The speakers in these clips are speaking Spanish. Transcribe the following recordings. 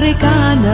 Americana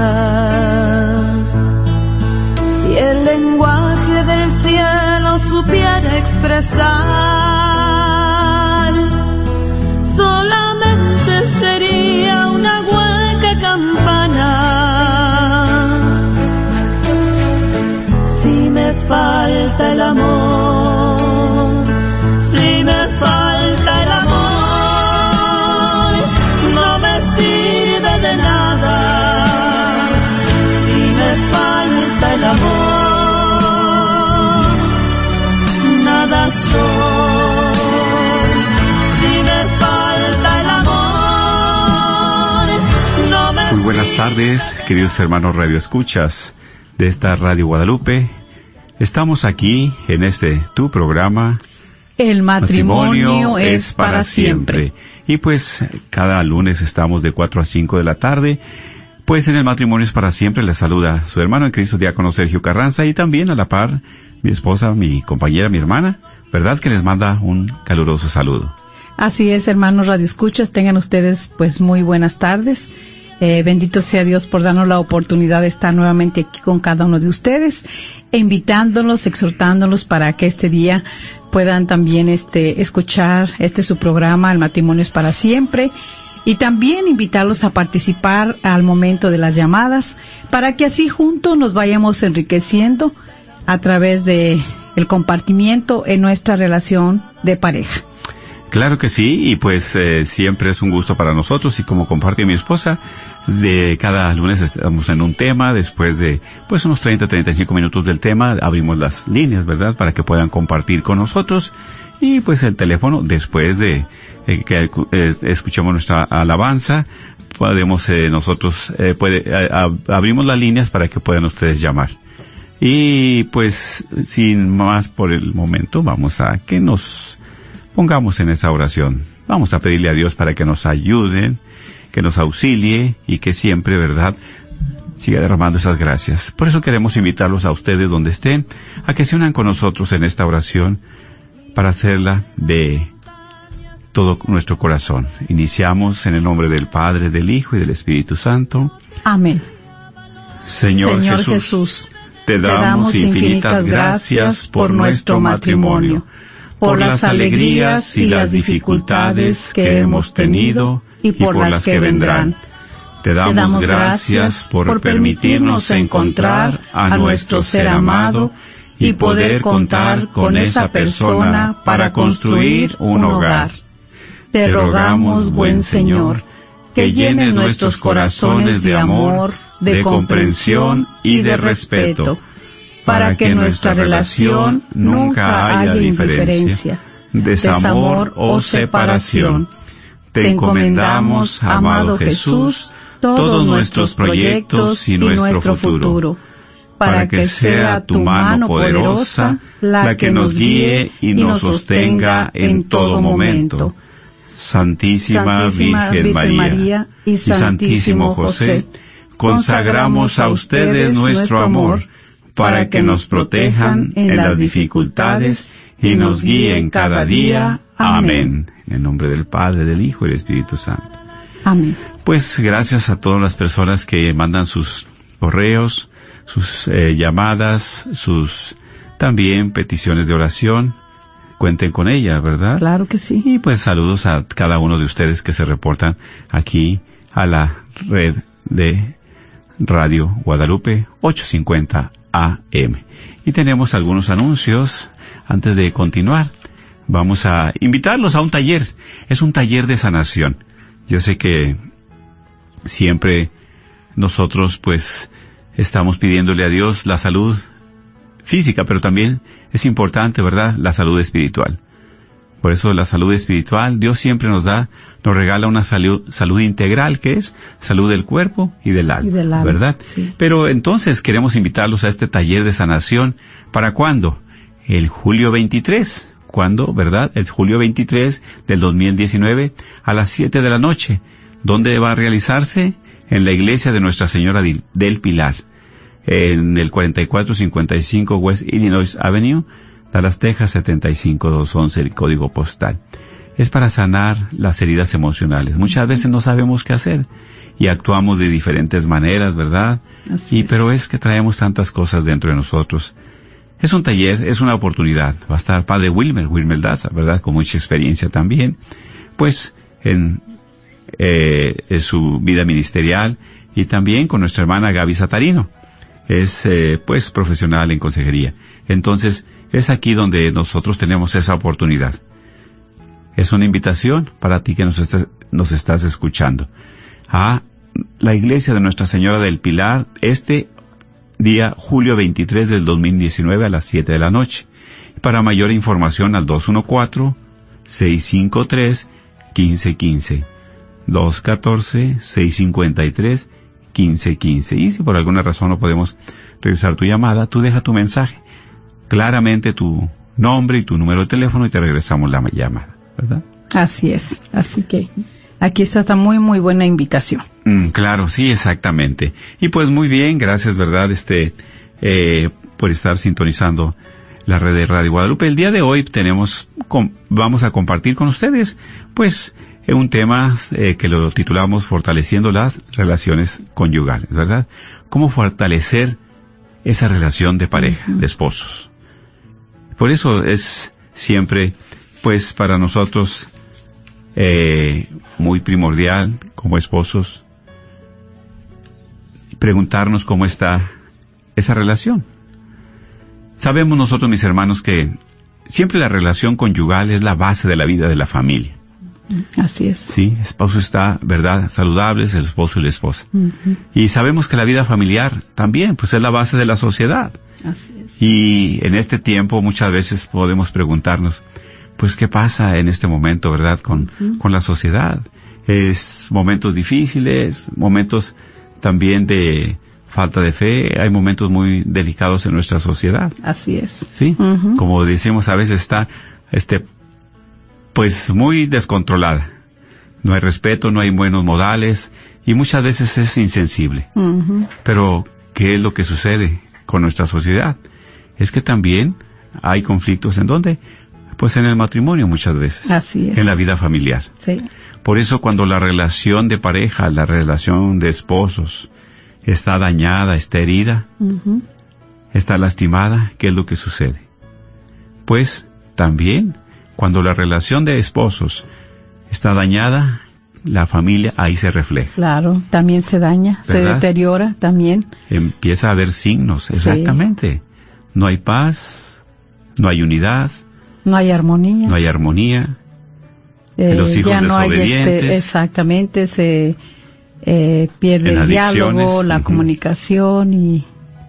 tardes, queridos hermanos Radio Escuchas de esta Radio Guadalupe. Estamos aquí en este tu programa El matrimonio, es para siempre. Y pues cada lunes estamos de 4 a 5 de la tarde. Pues en el matrimonio es para siempre les saluda su hermano en Cristo diácono Sergio Carranza y también a la par mi esposa, mi compañera, mi hermana, ¿verdad? Que les manda un caluroso saludo. Así es, hermanos Radio Escuchas, tengan ustedes pues muy buenas tardes. Eh, bendito sea Dios por darnos la oportunidad de estar nuevamente aquí con cada uno de ustedes, invitándolos, exhortándolos para que este día puedan también este escuchar este su programa El matrimonio es para siempre y también invitarlos a participar al momento de las llamadas para que así juntos nos vayamos enriqueciendo a través de el compartimiento en nuestra relación de pareja. Claro que sí, y pues eh, siempre es un gusto para nosotros y como comparte mi esposa, de cada lunes estamos en un tema, después de pues unos 30, 35 minutos del tema, abrimos las líneas, ¿verdad? Para que puedan compartir con nosotros y pues el teléfono, después de eh, que eh, escuchemos nuestra alabanza, podemos eh, nosotros, eh, puede, abrimos las líneas para que puedan ustedes llamar. Y pues sin más por el momento, vamos a que nos pongamos en esa oración. Vamos a pedirle a Dios para que nos ayuden, que nos auxilie y que siempre, ¿verdad?, siga derramando esas gracias. Por eso queremos invitarlos a ustedes donde estén, a que se unan con nosotros en esta oración para hacerla de todo nuestro corazón. Iniciamos en el nombre del Padre, del Hijo y del Espíritu Santo. Amén. Señor, Jesús, Jesús, te damos infinitas gracias por nuestro matrimonio, por las alegrías y las dificultades que hemos tenido y por las que vendrán. Te damos gracias por permitirnos encontrar a nuestro ser amado y poder contar con esa persona para construir un hogar. Te rogamos, buen Señor, que llenes nuestros corazones de amor, de comprensión y de respeto, para que nuestra relación nunca haya diferencia, desamor o separación. Te encomendamos, amado Jesús, todos nuestros proyectos y nuestro futuro, para que sea tu mano poderosa la que nos guíe y nos sostenga en todo momento. Santísima, Santísima Virgen, María, y Santísimo José, consagramos a ustedes nuestro amor para que nos protejan en las dificultades y nos guíen cada día. Amén. En el nombre del Padre, del Hijo y del Espíritu Santo. Amén. Pues gracias a todas las personas que mandan sus correos, sus eh, llamadas, sus también peticiones de oración. Cuenten con ella, ¿verdad? Claro que sí. Y pues saludos a cada uno de ustedes que se reportan aquí a la red de Radio Guadalupe 850 AM. Y tenemos algunos anuncios antes de continuar. Vamos a invitarlos a un taller. Es un taller de sanación. Yo sé que siempre nosotros pues estamos pidiéndole a Dios la salud física, pero también es importante, ¿verdad?, la salud espiritual. Por eso la salud espiritual, Dios siempre nos da, nos regala una salud, salud integral, que es salud del cuerpo y del alma, Y del alma, ¿verdad? sí. Pero entonces queremos invitarlos a este taller de sanación. ¿Para cuándo? El julio 23. ¿Cuándo? ¿Verdad? El julio 23 del 2019 a las 7 de la noche. ¿Dónde va a realizarse? En la iglesia de Nuestra Señora del Pilar, en el 4455 West Illinois Avenue, Dallas, Texas 75211, el código postal. Es para sanar las heridas emocionales. Muchas veces no sabemos qué hacer y actuamos de diferentes maneras, ¿verdad? Así y es. pero es que traemos tantas cosas dentro de nosotros. Es un taller, es una oportunidad. Va a estar Padre Wilmer, Wilmer Daza, ¿verdad? Con mucha experiencia también. Pues en, eh, en su vida ministerial y también con nuestra hermana Gaby Satarino. Es eh, pues profesional en consejería. Entonces es aquí donde nosotros tenemos esa oportunidad. Es una invitación para ti que nos, estás- nos estás escuchando a la iglesia de Nuestra Señora del Pilar este día julio 23 del 2019 a las 7 de la noche. Para mayor información al 214-653-1515. 214-653-1515. Y si por alguna razón no podemos regresar tu llamada, tú deja tu mensaje. Claramente tu nombre y tu número de teléfono y te regresamos la llamada, ¿verdad? Así es. Así que aquí está esta muy, muy buena invitación. Mm, claro, sí, exactamente. Y pues muy bien, gracias, ¿verdad? Este, eh, por estar sintonizando la red de Radio Guadalupe. El día de hoy tenemos, com- vamos a compartir con ustedes, pues, eh, un tema eh, que lo titulamos Fortaleciendo las relaciones conyugales, ¿verdad? Cómo fortalecer esa relación de pareja, de esposos. Por eso es siempre, pues, para nosotros eh, muy primordial como esposos preguntarnos cómo está esa relación. Sabemos nosotros, mis hermanos, que siempre la relación conyugal es la base de la vida de la familia. Así es. Sí, el esposo está, ¿verdad? Saludables, el esposo y la esposa. Y sabemos que la vida familiar también, pues es la base de la sociedad. Así es. Y en este tiempo muchas veces podemos preguntarnos, pues qué pasa en este momento, ¿verdad? Con, con la sociedad. Es momentos difíciles, momentos también de falta de fe, hay momentos muy delicados en nuestra sociedad. Así es. ¿Sí? Como decimos a veces está, este, pues muy descontrolada. No hay respeto, no hay buenos modales y muchas veces es insensible. Pero, ¿qué es lo que sucede con nuestra sociedad? Es que también hay conflictos en dónde? Pues en el matrimonio muchas veces. Así es. En la vida familiar. Sí. Por eso cuando la relación de pareja, la relación de esposos está dañada, está herida, está lastimada, ¿qué es lo que sucede? Pues también cuando la relación de esposos está dañada, la familia ahí se refleja. Claro, también se daña, se deteriora también. empieza a haber signos, exactamente. No hay paz, no hay unidad, No hay armonía. no hay armonía, Eh, los hijos ya no hay este, desobedientes. exactamente, se eh, pierde el diálogo, la comunicación y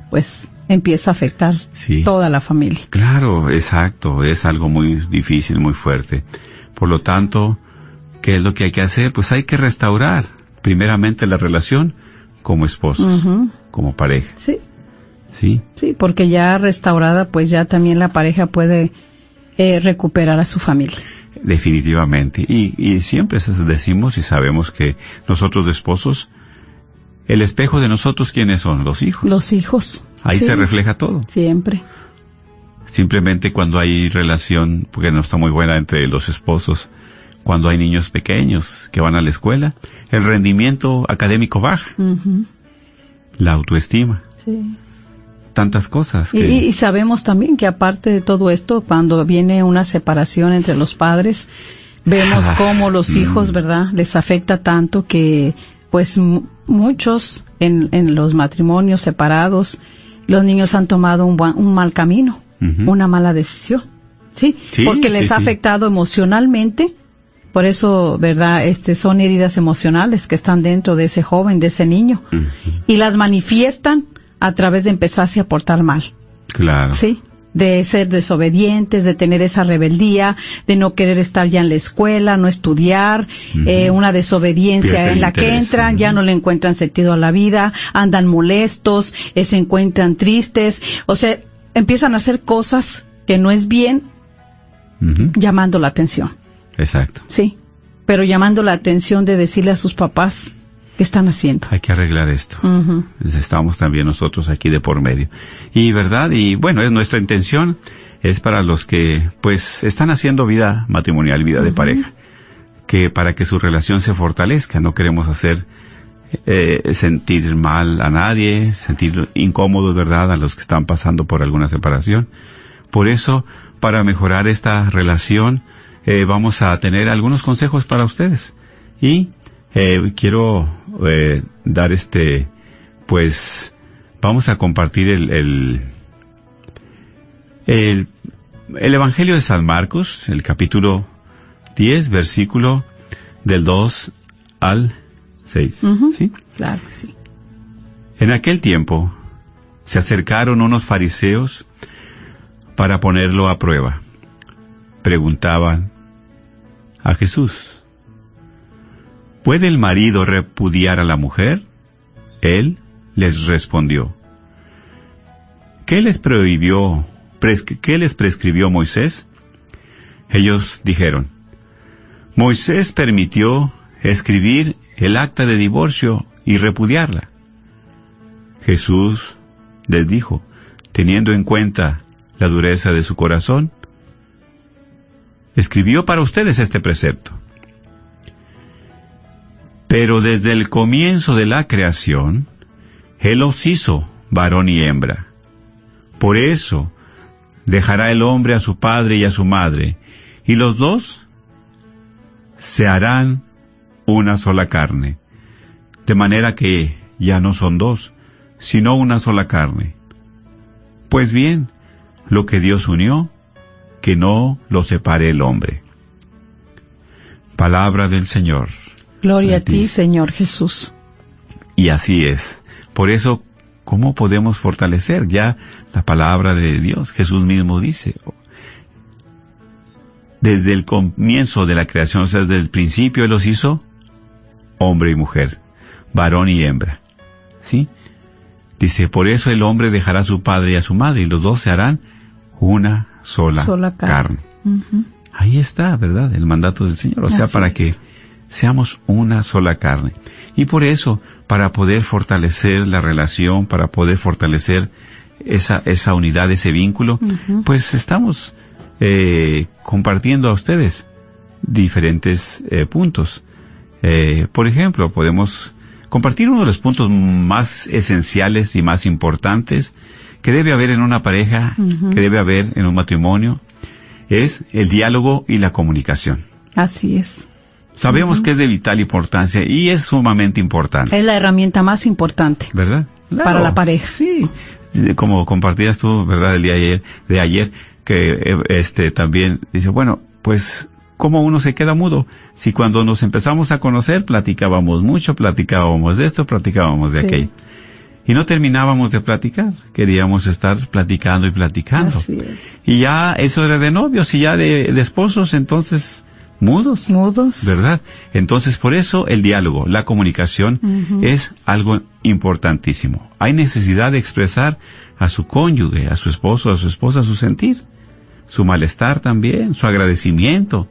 pues empieza a afectar Sí. toda la familia. Claro, exacto, es algo muy difícil, muy fuerte. Por lo tanto, ¿qué es lo que hay que hacer? Pues hay que restaurar primeramente la relación como esposos, como pareja, Sí, ¿sí? sí, porque ya restaurada, pues ya también la pareja puede eh, recuperar a su familia. Definitivamente. Y, y siempre decimos y sabemos que nosotros de esposos, el espejo de nosotros, ¿quiénes son? Los hijos. Los hijos. Ahí sí, se refleja todo. Siempre. Simplemente cuando hay relación, porque no está muy buena entre los esposos, cuando hay niños pequeños que van a la escuela, el rendimiento académico baja, la autoestima, Sí. tantas cosas. Y, que- y- y sabemos también que aparte de todo esto, cuando viene una separación entre los padres, vemos Ah, cómo los mm. hijos, ¿verdad? Les afecta tanto que pues muchos en, en los matrimonios separados, los niños han tomado un, mal camino, una mala decisión, ¿sí? Sí, Porque les sí, ha sí. afectado emocionalmente. Por eso, ¿verdad? Este son heridas emocionales que están dentro de ese joven, de ese niño, y las manifiestan a través de empezarse a portar mal. Claro. Sí, de ser desobedientes, de tener esa rebeldía, de no querer estar ya en la escuela, no estudiar, eh, una desobediencia Pierde en la que entran, ya no le encuentran sentido a la vida, andan molestos, eh, se encuentran tristes, o sea, empiezan a hacer cosas que no es bien llamando la atención, Exacto. sí, pero llamando la atención de decirle a sus papás qué están haciendo. Hay que arreglar esto. Estamos también nosotros aquí de por medio. Y verdad, y bueno, es nuestra intención, es para los que pues están haciendo vida matrimonial, vida de pareja, que para que su relación se fortalezca, no queremos hacer eh, sentir mal a nadie, sentir incómodos, ¿verdad?, a los que están pasando por alguna separación. Por eso, para mejorar esta relación, eh, vamos a tener algunos consejos para ustedes. Y eh, quiero eh, dar este, pues, vamos a compartir el, el, el, el Evangelio de San Marcos, el capítulo 10, versículo del 2 al 6. Ujú. ¿sí? Claro que sí. En aquel tiempo se acercaron unos fariseos para ponerlo a prueba. Preguntaban a Jesús, ¿puede el marido repudiar a la mujer? Él les respondió, ¿qué les prohibió, qué les prescribió Moisés? Ellos dijeron, Moisés permitió escribir el acta de divorcio y repudiarla. Jesús les dijo, teniendo en cuenta la dureza de su corazón, escribió para ustedes este precepto. Pero desde el comienzo de la creación, Él los hizo varón y hembra. Por eso, dejará el hombre a su padre y a su madre, y los dos se harán una sola carne, de manera que ya no son dos, sino una sola carne. Pues bien, lo que Dios unió, que no lo separe el hombre. Palabra del Señor. Gloria a ti, Señor Jesús. Y así es. Por eso, ¿cómo podemos fortalecer ya la palabra de Dios? Jesús mismo dice, desde el comienzo de la creación, o sea, desde el principio Él los hizo hombre y mujer, varón y hembra. ¿Sí? Dice, por eso el hombre dejará a su padre y a su madre, y los dos se harán una sola, Sola carne. Ahí está, ¿verdad? El mandato del Señor. O sea, Así para es. que seamos una sola carne. Y por eso, para poder fortalecer la relación, para poder fortalecer esa, esa unidad, ese vínculo, pues estamos eh, compartiendo a ustedes diferentes eh, puntos. Eh, por ejemplo, podemos compartir uno de los puntos más esenciales y más importantes que debe haber en una pareja, que debe haber en un matrimonio, es el diálogo y la comunicación. Así es. Sabemos que es de vital importancia y es sumamente importante, Es la herramienta más importante. ¿verdad? Para la pareja. Sí, como compartías tú, ¿verdad? El día de ayer, de ayer que eh, este también dice, bueno, pues cómo uno se queda mudo. Si cuando nos empezamos a conocer platicábamos mucho, platicábamos de esto, platicábamos de Sí. aquello. Y no terminábamos de platicar, queríamos estar platicando y platicando. Así es. Y ya eso era de novios y ya de, de esposos, entonces mudos. Mudos. ¿Verdad? Entonces, por eso el diálogo, la comunicación es algo importantísimo. Hay necesidad de expresar a su cónyuge, a su esposo, a su esposa su sentir, su malestar también, su agradecimiento.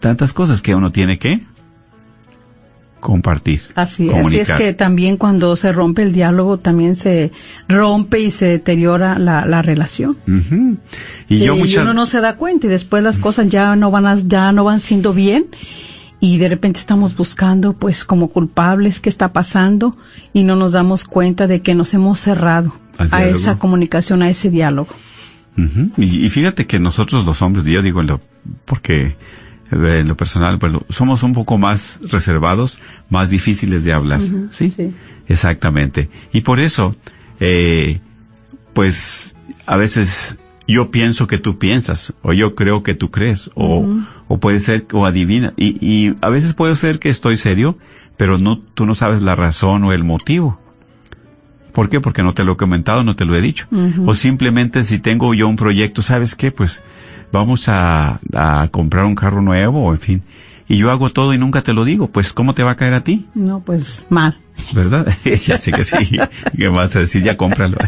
Tantas cosas que uno tiene que compartir. Así es, así es que también cuando se rompe el diálogo también se rompe y se deteriora la, la relación. Ujú. Y yo Eh, muchas uno no se da cuenta y después las cosas ya no van a- ya no van siendo bien y de repente estamos buscando pues como culpables qué está pasando y no nos damos cuenta de que nos hemos cerrado a esa comunicación, a ese diálogo. Y, y fíjate que nosotros los hombres, yo digo, porque en lo personal, bueno, somos un poco más reservados, más difíciles de hablar, ¿sí? sí. Exactamente. Y por eso, eh, pues, a veces yo pienso que tú piensas, o yo creo que tú crees, o, o puede ser, o adivina, y, y a veces puede ser que estoy serio, pero no, tú no sabes la razón o el motivo. ¿Por qué? Porque no te lo he comentado, no te lo he dicho. O simplemente si tengo yo un proyecto, ¿sabes qué? Pues vamos a, a comprar un carro nuevo, en fin. Y yo hago todo y nunca te lo digo, pues ¿cómo te va a caer a ti? No, pues mal. ¿Verdad? ya sé que sí. ¿Qué vas a decir? Ya cómpralo.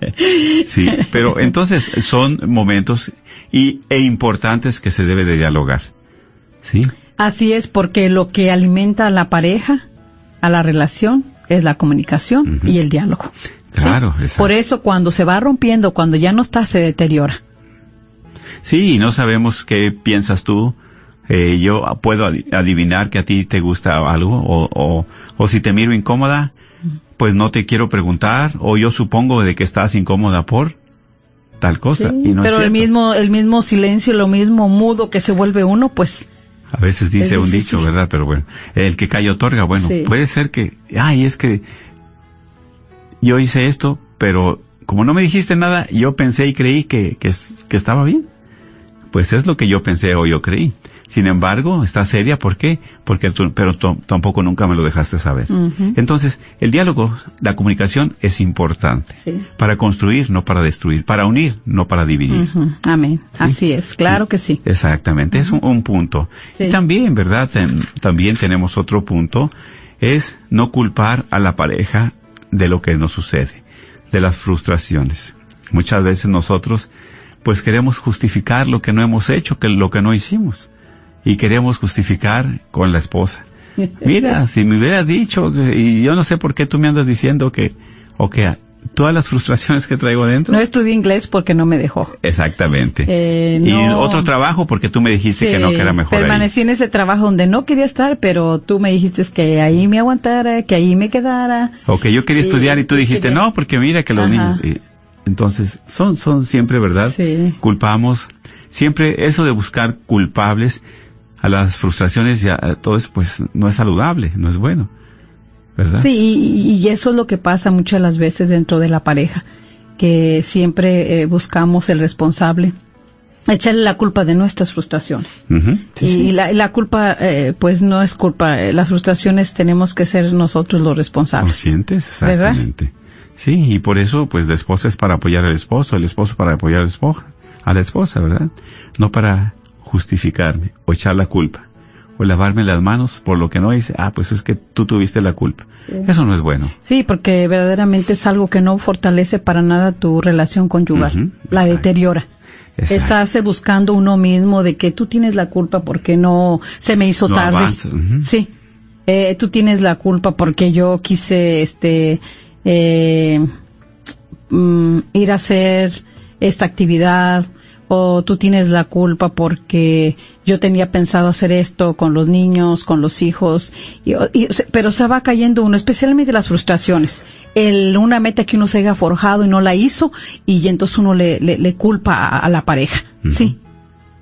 sí, pero entonces son momentos y, e importantes que se debe de dialogar. ¿Sí? Así es, porque lo que alimenta a la pareja, a la relación, es la comunicación y el diálogo. ¿sí? Claro, exacto. Por eso cuando se va rompiendo, cuando ya no está, se deteriora. Sí, y no sabemos qué piensas tú. Eh, yo puedo adi- adivinar que a ti te gusta algo, o, o, o si te miro incómoda, pues no te quiero preguntar, o yo supongo de que estás incómoda por tal cosa. Sí, y no es pero el mismo, el mismo silencio, lo mismo mudo que se vuelve uno, pues A veces dice un dicho, ¿verdad? Pero bueno, el que calla otorga. Bueno, Sí. puede ser que, ay, es que yo hice esto, pero como no me dijiste nada, yo pensé y creí que, que estaba bien. Pues es lo que yo pensé o yo creí. Sin embargo, está seria, ¿por qué? Porque tú, pero tampoco nunca me lo dejaste saber. Entonces, el diálogo, la comunicación es importante. Sí. Para construir, no para destruir. Para unir, no para dividir. Amén. Así es, claro que sí. Exactamente, es un, un punto. Sí. Y también, ¿verdad? Ten- también tenemos otro punto, es no culpar a la pareja de lo que nos sucede, de las frustraciones. Muchas veces nosotros, pues queremos justificar lo que no hemos hecho, que lo que no hicimos. Y queremos justificar con la esposa. Mira, si me hubieras dicho, y yo no sé por qué tú me andas diciendo que, o que todas las frustraciones que traigo dentro. No estudié inglés porque no me dejó. Exactamente. Eh, Y otro trabajo porque tú me dijiste que no, que era mejor ahí. Permanecí en ese trabajo donde no quería estar, pero tú me dijiste que ahí me aguantara, que ahí me quedara. O que yo quería estudiar y tú dijiste, quería. no, porque mira que los Ajá. niños... y- entonces, son, son siempre, ¿verdad? Sí. Culpamos. Siempre eso de buscar culpables a las frustraciones y a, a todo eso, pues no es saludable, no es bueno. ¿Verdad? Sí, y, y eso es lo que pasa muchas las veces dentro de la pareja, que siempre eh, buscamos el responsable, echarle la culpa de nuestras frustraciones. Sí, y sí. La, la culpa, eh, pues no es culpa, eh, las frustraciones tenemos que ser nosotros los responsables. Conscientes, ¿Verdad? Sí, y por eso, pues la esposa es para apoyar al esposo, el esposo para apoyar a la esposa, a la esposa, ¿verdad? No para justificarme o echar la culpa o lavarme las manos por lo que no hice. Ah, pues es que tú tuviste la culpa. Eso no es bueno. Sí, porque verdaderamente es algo que no fortalece para nada tu relación conyugal, la exacto. deteriora. Exacto. Estarse buscando uno mismo de que tú tienes la culpa porque no se me hizo No tarde. Sí, eh, tú tienes la culpa porque yo quise, este, eh, mm, ir a hacer esta actividad o tú tienes la culpa porque yo tenía pensado hacer esto con los niños, con los hijos, y- y- pero se va cayendo uno, especialmente las frustraciones. El, una meta que uno se haya forjado y no la hizo y entonces uno le, le, le culpa a, a la pareja. Sí,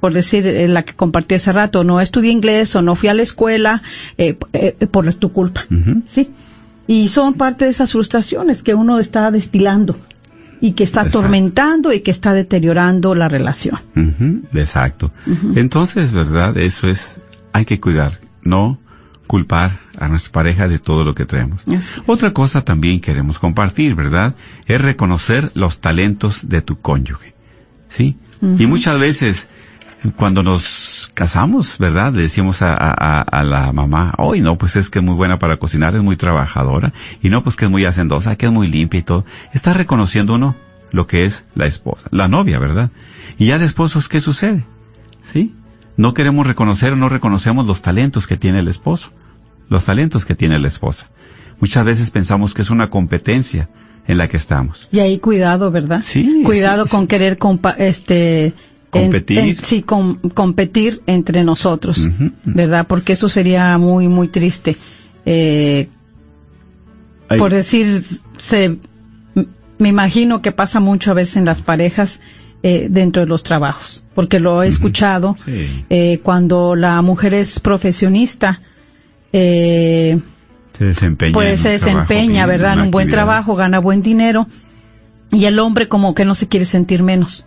por decir eh, la que compartí hace rato, no estudié inglés o no fui a la escuela eh, eh, por tu culpa. Sí. Y son parte de esas frustraciones que uno está destilando y que está Exacto. atormentando y que está deteriorando la relación. Exacto. Entonces, ¿verdad? Eso es, hay que cuidar, no culpar a nuestra pareja de todo lo que traemos. Otra cosa también queremos compartir, ¿verdad? Es reconocer los talentos de tu cónyuge. ¿Sí? Y muchas veces, cuando nos casamos, ¿verdad? Le decimos a, a- a- la mamá, hoy no, pues es que es muy buena para cocinar, es muy trabajadora, y no, pues que es muy hacendosa, que es muy limpia y todo. Está reconociendo uno lo que es la esposa, la novia, ¿verdad? Y ya de esposos, ¿qué sucede? ¿Sí? No queremos reconocer o no reconocemos los talentos que tiene el esposo, los talentos que tiene la esposa. Muchas veces pensamos que es una competencia en la que estamos. Y ahí cuidado, ¿verdad? Sí, Cuidado sí, sí. con querer compa este Competir. en- sí, com- competir entre nosotros. ¿verdad? Porque eso sería muy muy triste. Eh, por decir, se, me imagino que pasa mucho a veces en las parejas eh, dentro de los trabajos, porque lo he escuchado Sí. eh, cuando la mujer es profesionista, eh, Se desempeña. pues se trabajo desempeña, ¿verdad? En un buen trabajo, gana buen dinero y el hombre como que no se quiere sentir menos.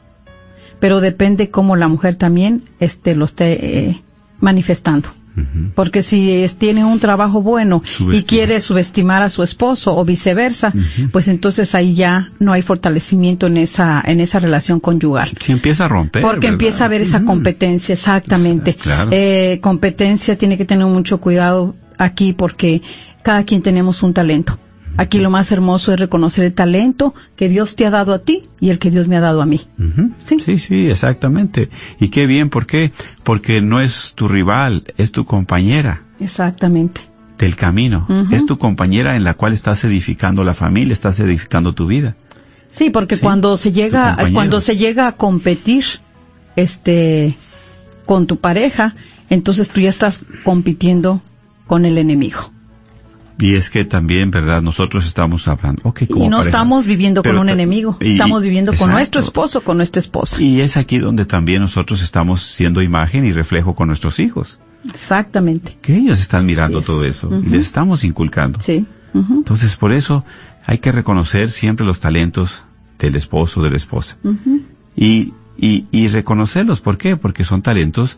Pero depende cómo la mujer también este lo esté eh, manifestando. Porque si es- tiene un trabajo bueno y quiere subestimar a su esposo o viceversa, pues entonces ahí ya no hay fortalecimiento en esa en esa relación conyugal. Si empieza a romper. Porque ¿verdad? empieza a haber esa competencia, exactamente. Claro. Eh, competencia tiene que tener mucho cuidado aquí porque cada quien tenemos un talento. Aquí lo más hermoso es reconocer el talento que Dios te ha dado a ti y el que Dios me ha dado a mí. Sí. sí, sí, exactamente. Y qué bien, ¿por qué? Porque no es tu rival, es tu compañera Exactamente. del camino. Es tu compañera en la cual estás edificando la familia, estás edificando tu vida. Sí, porque Sí, cuando se llega, cuando se llega a competir, este, con tu pareja, entonces tú ya estás compitiendo con el enemigo. Y es que también, ¿verdad? Nosotros estamos hablando. como y no pareja. estamos viviendo con un enemigo, y- estamos viviendo con nuestro esposo, con nuestra esposa. Y es aquí donde también nosotros estamos siendo imagen y reflejo con nuestros hijos. Exactamente. Que ellos están mirando es. todo eso y les estamos inculcando. Sí. Entonces, por eso hay que reconocer siempre los talentos del esposo o de la esposa. ujú. Y, y, y reconocerlos. ¿Por qué? Porque son talentos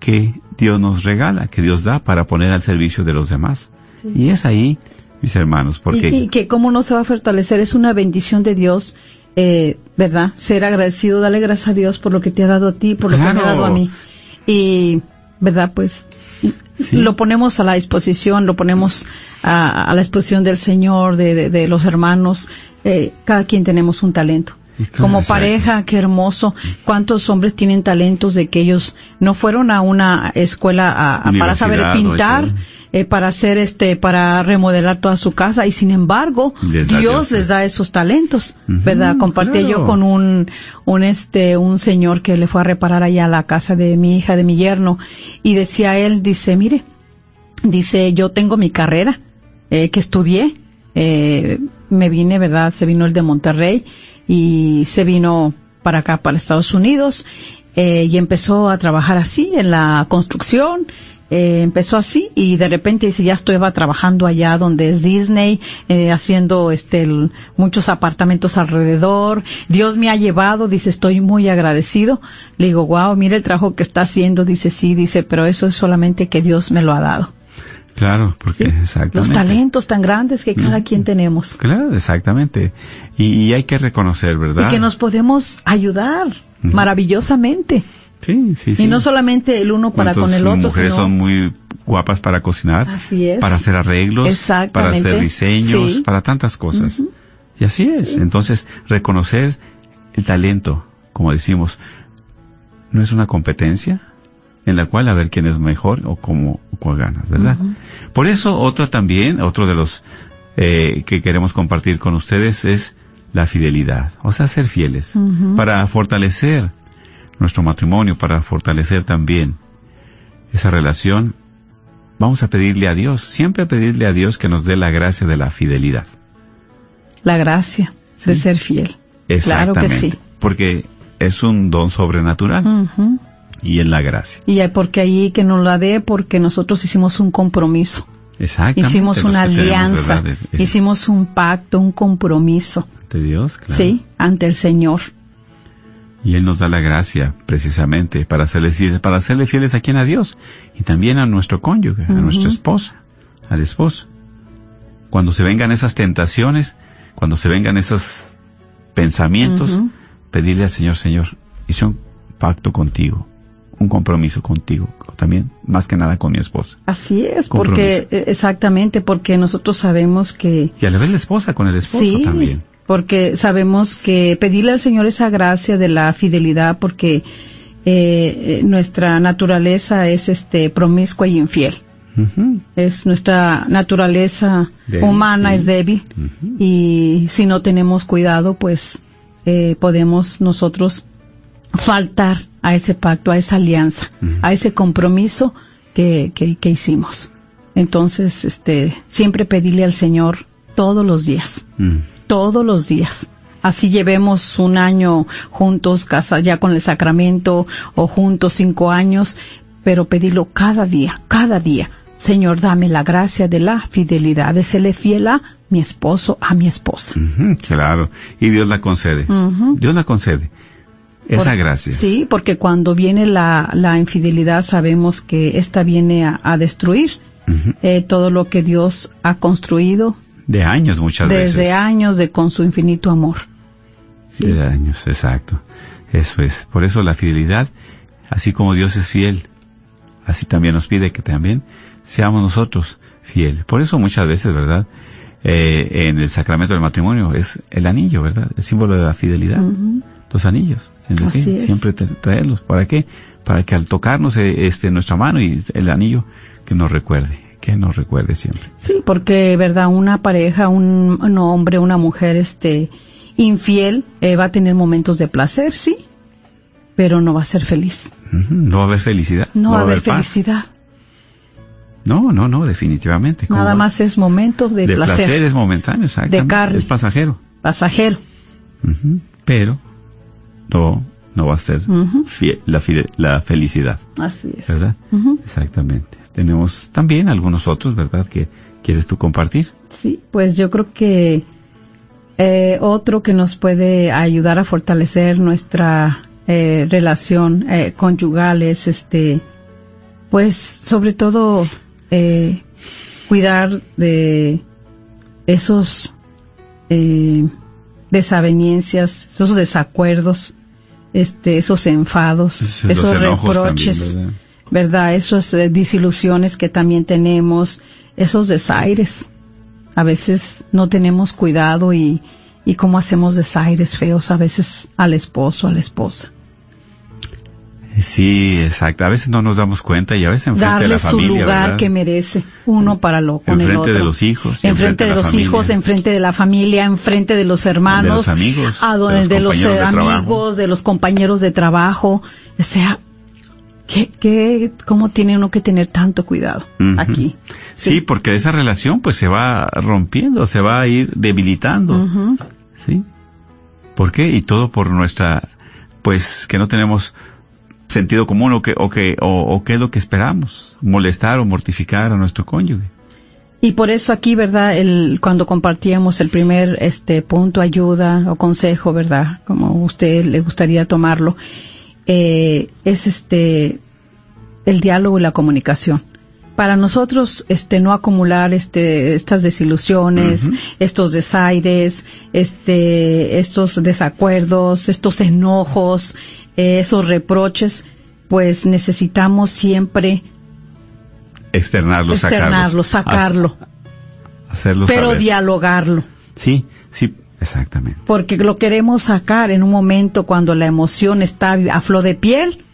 que Dios nos regala, que Dios da para poner al servicio de los demás. Y es ahí, mis hermanos, porque... Y, y que cómo no se va a fortalecer, es una bendición de Dios, eh, ¿verdad? Ser agradecido, darle gracias a Dios por lo que te ha dado a ti, por lo que me ha dado a mí. Y, ¿verdad? Pues Sí. lo ponemos a la disposición, lo ponemos a, a la exposición del Señor, de, de- de los hermanos. Eh, cada quien tenemos un talento. Como pareja, qué hermoso. ¿Cuántos hombres tienen talentos de que ellos no fueron a una escuela a- a- para saber pintar? Eh, para hacer este, para remodelar toda su casa y sin embargo Les Dios Dios, les da esos talentos, ¿verdad? Compartí claro. yo con un, un este, un señor que le fue a reparar allá a la casa de mi hija, de mi yerno y decía él, dice, mire, dice, yo tengo mi carrera, eh, que estudié, eh, me vine, ¿verdad? Se vino el de Monterrey y se vino para acá, para Estados Unidos, eh, y empezó a trabajar así en la construcción, eh, empezó así y de repente dice ya estaba trabajando allá donde es Disney eh, haciendo este el- muchos apartamentos alrededor Dios me ha llevado dice estoy muy agradecido le digo wow mira el trabajo que está haciendo dice sí dice pero eso es solamente que Dios me lo ha dado Claro, porque ¿sí? exactamente. los talentos tan grandes que cada quien tenemos Claro, exactamente. Y, y hay que reconocer, ¿verdad? y que nos podemos ayudar maravillosamente Sí, sí, sí. y no solamente el uno para con ¿Cuántas el otro mujeres sino son muy guapas para cocinar, Así es. para hacer arreglos, para hacer diseños, Sí. para tantas cosas. Y así es. Entonces, reconocer el talento, como decimos, no es una competencia en la cual a ver quién es mejor o cómo o cuál ganas, ¿verdad? Por eso, otro también, otro de los eh, que queremos compartir con ustedes es la fidelidad, o sea, ser fieles, para fortalecer nuestro matrimonio, para fortalecer también esa relación. Vamos a pedirle a Dios, siempre pedirle a Dios que nos dé la gracia de la fidelidad. la gracia de ser fiel claro que Exactamente. sí Porque es un don sobrenatural y en la gracia. Y porque ahí que nos la dé porque nosotros hicimos un compromiso, Exactamente. hicimos una tenemos, alianza, hicimos un pacto, un compromiso, de Dios, claro. sí, ante el Señor. Y Él nos da la gracia, precisamente, para serle fieles, para serle fieles a quien a Dios y también a nuestro cónyuge, a nuestra esposa, al esposo. Cuando se vengan esas tentaciones, cuando se vengan esos pensamientos, pedirle al Señor, Señor, hice un pacto contigo, un compromiso contigo, también, más que nada con mi esposa. Así es, Compromiso. porque eh, exactamente, porque nosotros sabemos que Y a la vez la esposa con el esposo sí, también. Porque sabemos que pedirle al Señor esa gracia de la fidelidad, porque eh, nuestra naturaleza es este promiscua y infiel. Es nuestra naturaleza Débil, humana sí. es débil y si no tenemos cuidado, pues eh, podemos nosotros faltar a ese pacto, a esa alianza, a ese compromiso que, que, que hicimos. Entonces, este, siempre pedirle al Señor todos los días, todos los días, Así llevemos un año juntos, casa ya con el sacramento, o juntos cinco años, pero pedirlo cada día, cada día. Señor, dame la gracia de la fidelidad, de serle fiel a mi esposo, a mi esposa. Claro. Y Dios la concede. Dios la concede. Esa Por- gracia. Sí, porque cuando viene la, la infidelidad sabemos que esta viene a, a destruir eh, todo lo que Dios ha construido De años muchas desde veces. años de con su infinito amor. Sí. De años, exacto. Eso es. Por eso la fidelidad, así como Dios es fiel, así también nos pide que también seamos nosotros fiel. Por eso muchas veces, ¿verdad? Eh, en el sacramento del matrimonio es el anillo, ¿verdad? El símbolo de la fidelidad. Los anillos. Así es. siempre tra- traerlos. ¿Para qué? Para que al tocarnos eh, este, nuestra mano y el anillo, que nos recuerde, que nos recuerde siempre. Sí, porque, verdad, una pareja, un, un hombre, una mujer, este, infiel, eh, va a tener momentos de placer, sí, pero no va a ser feliz. No va a haber felicidad. No, va a haber paz. felicidad. No, no, no, definitivamente. ¿Cómo Nada va? más es momentos de, de placer, placer es momentáneo. De carne. Es pasajero. pasajero. Pero no, no va a ser Ujú. fie- la, la felicidad, Así es. ¿verdad? Exactamente. Tenemos también algunos otros, ¿verdad? Que quieres tú compartir. Sí, pues yo creo que eh, otro que nos puede ayudar a fortalecer nuestra eh, relación eh, conyugal es este, pues sobre todo eh, cuidar de esos eh, desavenencias, esos desacuerdos, este, esos enfados, esos reproches. también, ¿verdad? Esas eh, disilusiones que también tenemos, esos desaires. A veces no tenemos cuidado y, y cómo hacemos desaires feos a veces al esposo, a la esposa. Sí, exacto. A veces no nos damos cuenta y a veces enfrente de Darle su lugar ¿verdad? que merece, uno para lo con el Enfrente otro. de los hijos. enfrente de los familia. hijos, enfrente de la familia, enfrente de los hermanos, De los amigos, a de donde- los de los, compañeros eh, de trabajo. amigos, de los compañeros de trabajo. O sea, ¿qué, qué, ¿cómo tiene uno que tener tanto cuidado aquí? Sí. porque esa relación pues se va rompiendo, se va a ir debilitando. ¿Sí? ¿Por qué? Y todo por nuestra, pues que no tenemos sentido común o que, o que, o, o qué es lo que esperamos, molestar o mortificar a nuestro cónyuge. Y por eso aquí, ¿verdad? El, cuando compartíamos el primer este punto, ayuda o consejo, ¿verdad? Como usted le gustaría tomarlo, eh, es este, el diálogo y la comunicación. Para nosotros, este, no acumular, este, estas desilusiones, estos desaires, este, estos desacuerdos, estos enojos, eh, esos reproches, pues necesitamos siempre Externarlo, externarlo, sacarlo. sacarlo, Hacerlo pero saber. dialogarlo, Sí, sí, exactamente. porque lo queremos sacar en un momento cuando la emoción está a flor de piel,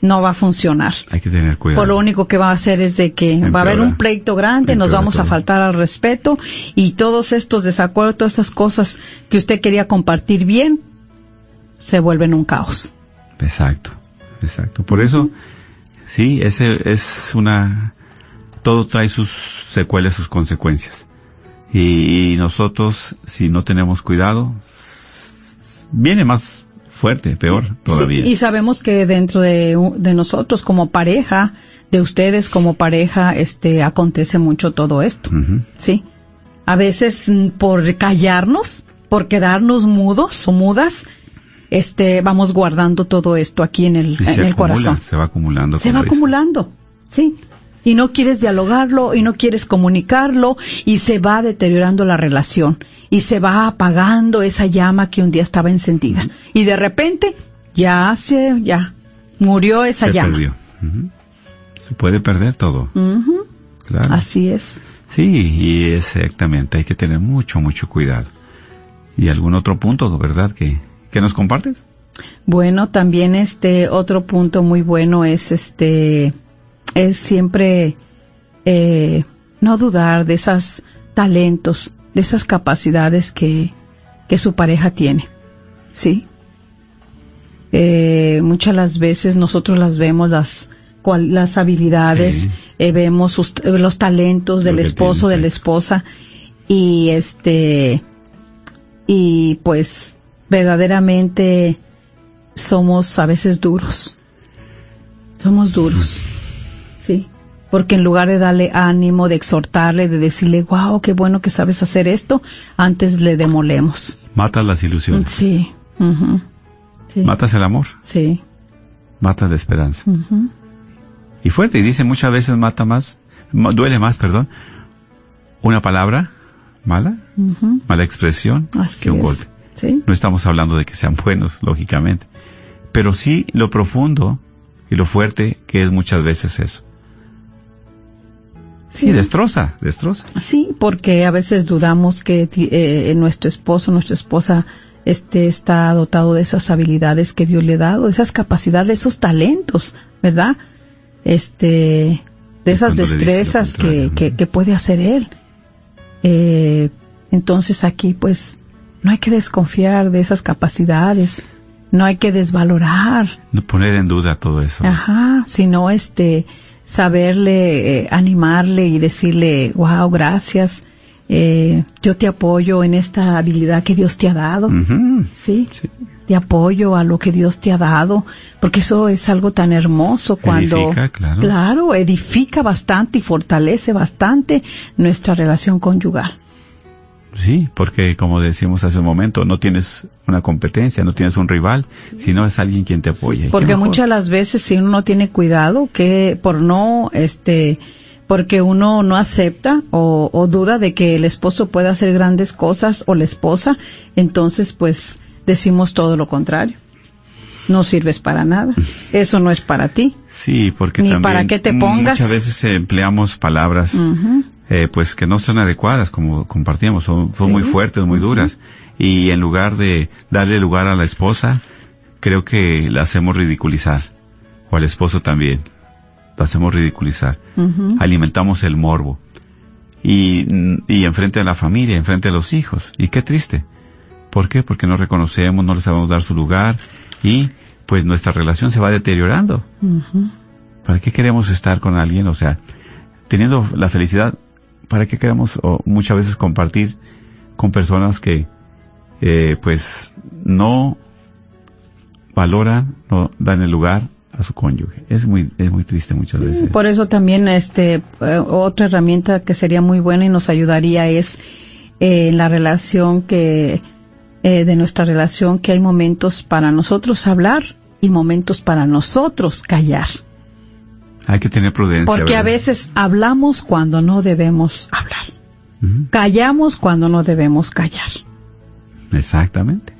no va a funcionar. Hay que tener cuidado. Por lo único que va a hacer es de que va a haber un pleito grande, nos vamos a faltar al respeto y todos estos desacuerdos, todas estas cosas que usted quería compartir bien, se vuelven un caos. Exacto, exacto. Por eso, sí, ese es una, todo trae sus secuelas, sus consecuencias. Y, y nosotros, si no tenemos cuidado, viene más fuerte, peor todavía. Sí, y sabemos que dentro de, de nosotros como pareja, de ustedes como pareja, este, acontece mucho todo esto. Sí. A veces mm, por callarnos, por quedarnos mudos o mudas, este, vamos guardando todo esto aquí en el, Y se en el acumula, corazón. se va acumulando. Se va dice. acumulando, sí. Y no quieres dialogarlo y no quieres comunicarlo y se va deteriorando la relación y se va apagando esa llama que un día estaba encendida. Y de repente ya se, ya murió esa Se llama. perdió. Se puede perder todo, claro. Así es. Sí, y exactamente, hay que tener mucho, mucho cuidado. ¿Y algún otro punto, verdad, que, que nos compartes? Bueno, también este otro punto muy bueno es este es siempre eh, no dudar de esos talentos, de esas capacidades que que su pareja tiene, sí. Eh, muchas las veces nosotros las vemos las cual- las habilidades, Sí. eh, vemos sus- los talentos del esposo, tiene, de la esposa y este y pues verdaderamente somos a veces duros. Somos duros. Porque en lugar de darle ánimo, de exhortarle, de decirle, wow, qué bueno que sabes hacer esto, antes le demolemos. Matas las ilusiones. Sí. sí. Matas el amor. Sí. Matas la esperanza. Y fuerte, y dice muchas veces mata más, duele más, perdón, una palabra mala, mala expresión, Así que un es. golpe. Sí. No estamos hablando de que sean buenos, lógicamente, pero sí lo profundo y lo fuerte que es muchas veces eso. Sí, destroza, destroza. Sí, porque a veces dudamos que eh, nuestro esposo, nuestra esposa, este está dotado de esas habilidades que Dios le ha dado, de esas capacidades, esos talentos, ¿verdad? Este, de esas destrezas que, que, que puede hacer él. Eh, entonces aquí, pues, no hay que desconfiar de esas capacidades, no hay que desvalorar, No poner en duda todo eso. Ajá, sino este saberle eh, animarle y decirle, wow, gracias, eh, yo te apoyo en esta habilidad que Dios te ha dado, sí, Sí. te apoyo a lo que Dios te ha dado, porque eso es algo tan hermoso cuando, Edifica, claro. edifica bastante y fortalece bastante nuestra relación conyugal. Sí, porque como decimos hace un momento, no tienes una competencia, no tienes un rival, sino es alguien quien te apoya. ¿Y qué Porque muchas de las veces si uno no tiene cuidado, que por no, este, porque uno no acepta o, o duda de que el esposo pueda hacer grandes cosas o la esposa, entonces pues decimos todo lo contrario. No sirves para nada. Eso no es para ti. Sí, porque Ni también para qué te pongas. muchas veces empleamos palabras. Eh, pues que no son adecuadas como compartíamos, son, son Sí. muy fuertes, muy duras. Y en lugar de darle lugar a la esposa, creo que la hacemos ridiculizar. O al esposo también. Lo hacemos ridiculizar. Alimentamos el morbo. Y, y enfrente a la familia, enfrente a los hijos. Y qué triste. ¿Por qué? Porque no reconocemos, no les sabemos dar su lugar y pues nuestra relación se va deteriorando. ¿Para qué queremos estar con alguien? O sea, teniendo la felicidad, ¿para qué queremos o muchas veces compartir con personas que eh, pues no valoran, no dan el lugar a su cónyuge? Es muy, es muy triste muchas veces. Por eso también este eh, otra herramienta que sería muy buena y nos ayudaría es eh, en la relación que eh, de nuestra relación que hay momentos para nosotros hablar y momentos para nosotros callar. Hay que tener prudencia. Porque a ¿verdad? veces hablamos cuando no debemos hablar. Ujú, Callamos cuando no debemos callar. Exactamente.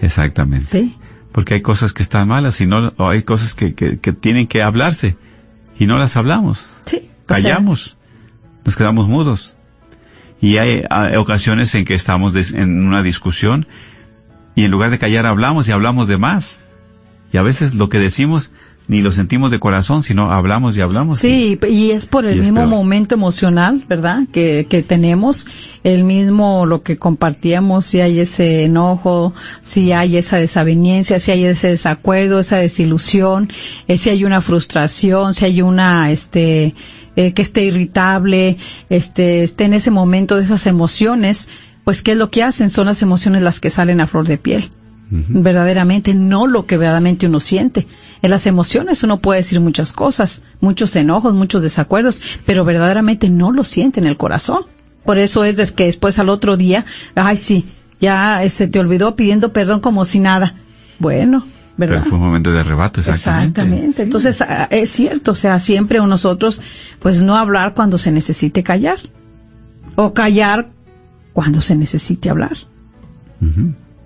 Exactamente. ¿Sí? Porque hay cosas que están malas y no, o hay cosas que, que, que tienen que hablarse y no las hablamos. Sí. o sea, callamos, nos quedamos mudos. Y hay, hay ocasiones en que estamos des- en una discusión y en lugar de callar hablamos y hablamos de más. Y a veces lo que decimos ni lo sentimos de corazón, sino hablamos y hablamos. Sí, y es por el mismo momento emocional, ¿verdad? Que, que tenemos, el mismo lo que compartíamos, si hay ese enojo, si hay esa desaveniencia, si hay ese desacuerdo, esa desilusión, eh, si hay una frustración, si hay una, este, eh, que esté irritable, este, esté en ese momento de esas emociones, pues ¿qué es lo que hacen? Son las emociones las que salen a flor de piel verdaderamente, no lo que verdaderamente uno siente. En las emociones uno puede decir muchas cosas, muchos enojos, muchos desacuerdos, pero verdaderamente no lo siente en el corazón. Por eso es que después al otro día, ay sí, ya se te olvidó pidiendo perdón como si nada. Bueno, ¿verdad? Pero fue un momento de arrebato, exactamente. Exactamente. Sí. Entonces, ah, es cierto, o sea, siempre nosotros, pues no hablar cuando se necesite callar. O callar cuando se necesite hablar.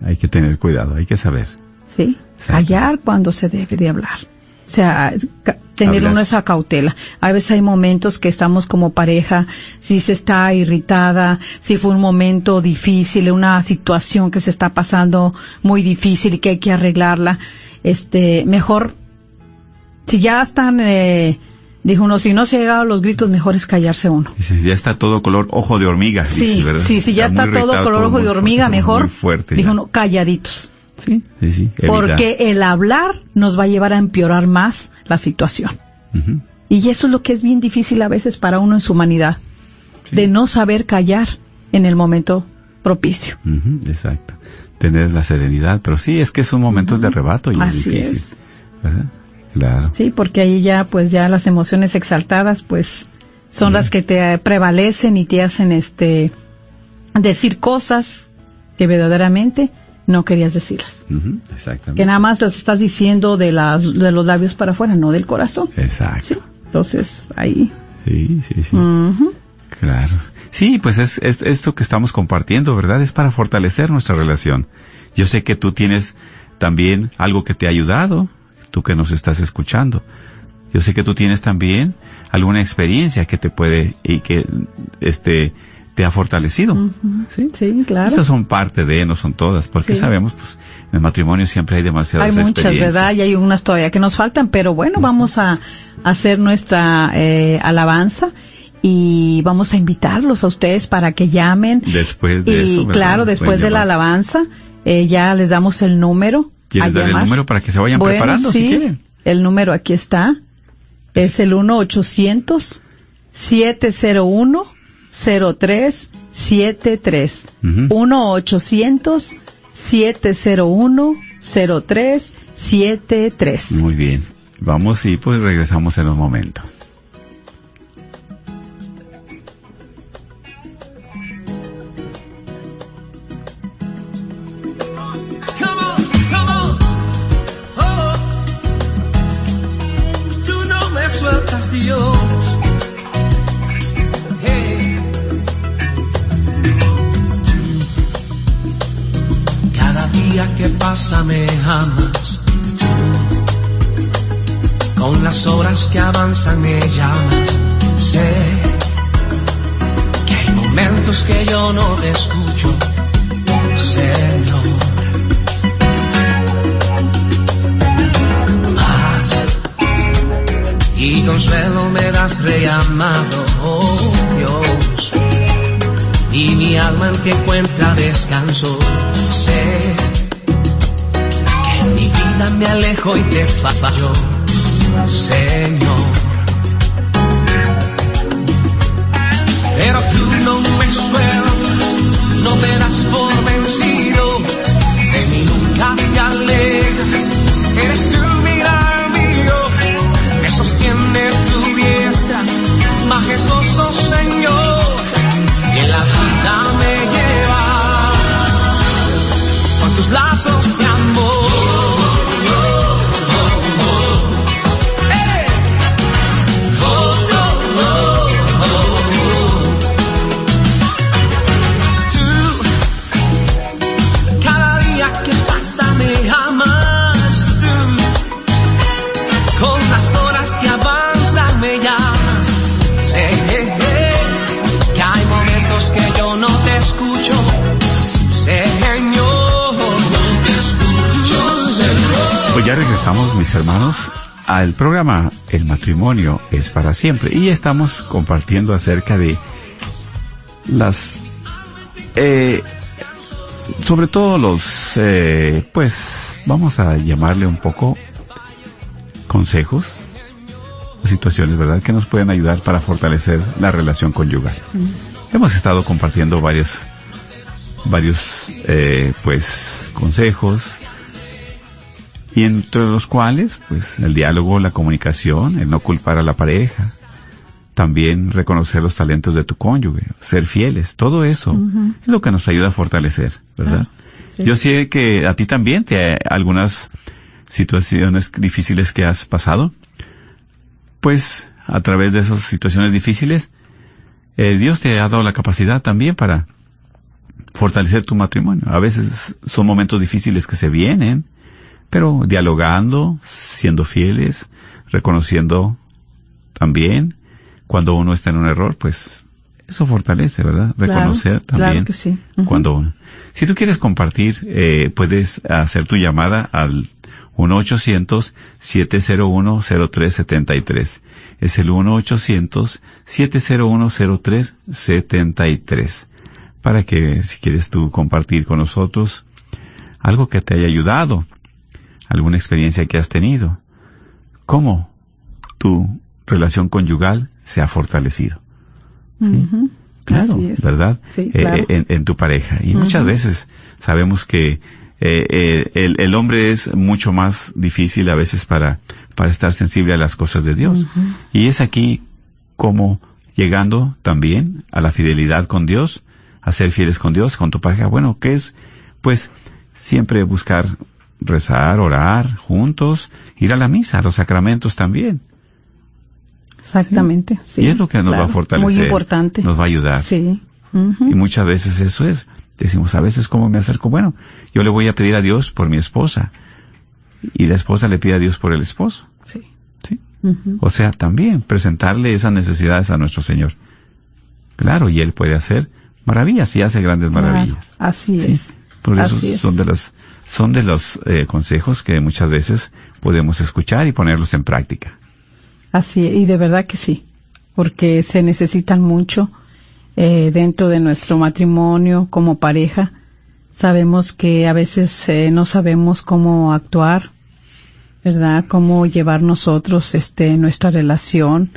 Hay que tener cuidado, hay que saber. ¿Sí? Callar cuando se debe de hablar. O sea, tener uno esa cautela. A veces hay momentos que estamos como pareja, si se está irritada, si fue un momento difícil, una situación que se está pasando muy difícil y que hay que arreglarla, este, mejor, si ya están, eh, dijo uno, si no se ha llegado a los gritos, mejor es callarse uno. Dice, ya está todo color ojo de hormiga. Sí, sí, sí, ya está todo color ojo muy de hormiga, mejor, fuerte. dijo ya. uno, calladitos. Sí, sí, sí. evita. Porque el hablar nos va a llevar a empeorar más la situación. Y eso es lo que es bien difícil a veces para uno en su humanidad, Sí. de no saber callar en el momento propicio. Exacto. tener la serenidad. Pero sí, es que son momentos de arrebato y es Así difícil. es. ¿verdad? Claro. Sí, porque ahí ya, pues ya las emociones exaltadas, pues son las que te prevalecen y te hacen, este, decir cosas que verdaderamente no querías decirlas. Ujú, Que Exactamente. nada más las estás diciendo de las, de los labios para afuera, no del corazón. Exacto. Sí. Entonces, ahí. Sí, sí, sí. Claro. Sí, pues es, es esto que estamos compartiendo, ¿verdad? Es para fortalecer nuestra relación. Yo sé que tú tienes también algo que te ha ayudado, tú que nos estás escuchando. Yo sé que tú tienes también alguna experiencia que te puede y que este te ha fortalecido. ¿sí? Sí, claro. Esas son parte de, no son todas, porque Sí. sabemos, pues, en el matrimonio siempre hay demasiadas Hay muchas. ¿verdad? Y hay unas todavía que nos faltan, pero bueno, vamos a hacer nuestra eh, alabanza y vamos a invitarlos a ustedes para que llamen. Después de y eso, ¿verdad? claro, después de la alabanza, eh, ya les damos el número. ¿Quieres dar el número para que se vayan Bueno, preparando sí, si quieren? El número aquí está. Es el 1-800-701-0373. Ujú. 1-800-701-0373. Muy bien. Vamos y pues regresamos en un momento. Día que pasa me amas. Tú. Con las horas que avanzan me llamas. Sé que hay momentos que yo no te escucho. Señor. y consuelo me das reamado, oh Dios. Y mi alma en que encuentra descanso, sé me alejo y te fallo, Señor. Pero tú no me sueltas, no me das por vencido, de mí nunca te alejas, eres al programa El matrimonio es para siempre. Y estamos compartiendo acerca de las, eh, sobre todo los, eh, pues, vamos a llamarle un poco consejos, situaciones, ¿verdad?, que nos pueden ayudar para fortalecer la relación conyugal. Hemos estado compartiendo varios, varios, eh, pues, consejos, y entre los cuales, pues, el diálogo, la comunicación, el no culpar a la pareja, también reconocer los talentos de tu cónyuge, ser fieles, todo eso es lo que nos ayuda a fortalecer, ¿verdad? sí. Yo sé que a ti también te algunas situaciones difíciles que has pasado, pues a través de esas situaciones difíciles, eh, Dios te ha dado la capacidad también para fortalecer tu matrimonio. A veces son momentos difíciles que se vienen, pero dialogando, siendo fieles, reconociendo también cuando uno está en un error, pues eso fortalece, ¿verdad? Reconocer claro también que sí. Cuando uno. Si tú quieres compartir, eh, puedes hacer tu llamada al 1-800-701-0373. Es el 1-800-701-0373. Para que si quieres tú compartir con nosotros algo que te haya ayudado, alguna experiencia que has tenido, cómo tu relación conyugal se ha fortalecido. Claro. ¿verdad? Sí, Eh, en, en tu pareja. Y muchas veces sabemos que eh, eh, el, el hombre es mucho más difícil a veces para, para estar sensible a las cosas de Dios. Y es aquí como llegando también a la fidelidad con Dios, a ser fieles con Dios, con tu pareja. Bueno, ¿qué es? Pues siempre buscar rezar, orar juntos, ir a la misa, a los sacramentos también. Exactamente. Sí, y es lo que nos va a fortalecer. Muy importante. Nos va a ayudar. Sí. Y muchas veces eso es. Decimos, a veces, ¿cómo me acerco? Bueno, yo le voy a pedir a Dios por mi esposa. Y la esposa le pide a Dios por el esposo. Sí. ¿sí? O sea, también presentarle esas necesidades a nuestro Señor. Claro, y Él puede hacer maravillas y hace grandes maravillas. Claro, Así ¿sí? es. Por eso Así es. son de los, son de los eh, consejos que muchas veces podemos escuchar y ponerlos en práctica. Así, y de verdad que sí, porque se necesitan mucho eh, dentro de nuestro matrimonio como pareja. Sabemos que a veces eh, no sabemos cómo actuar, ¿verdad? Cómo llevar nosotros este, nuestra relación,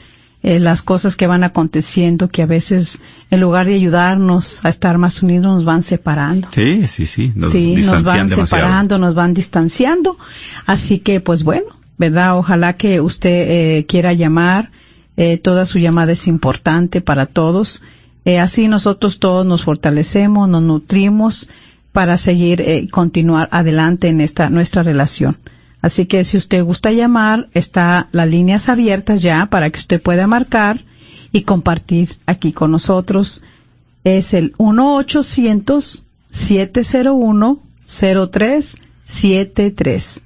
eh, las cosas que van aconteciendo que a veces en lugar de ayudarnos a estar más unidos nos van separando. Sí, sí, sí. Nos sí, nos van demasiado. separando, nos van distanciando. Así que, pues bueno, ¿verdad? Ojalá que usted eh, quiera llamar. Eh, toda su llamada es importante para todos. Eh, así nosotros todos nos fortalecemos, nos nutrimos para seguir, eh, continuar adelante en esta, nuestra relación. Así que si usted gusta llamar, está las líneas abiertas ya para que usted pueda marcar y compartir aquí con nosotros. Es el 1-800-701-0373.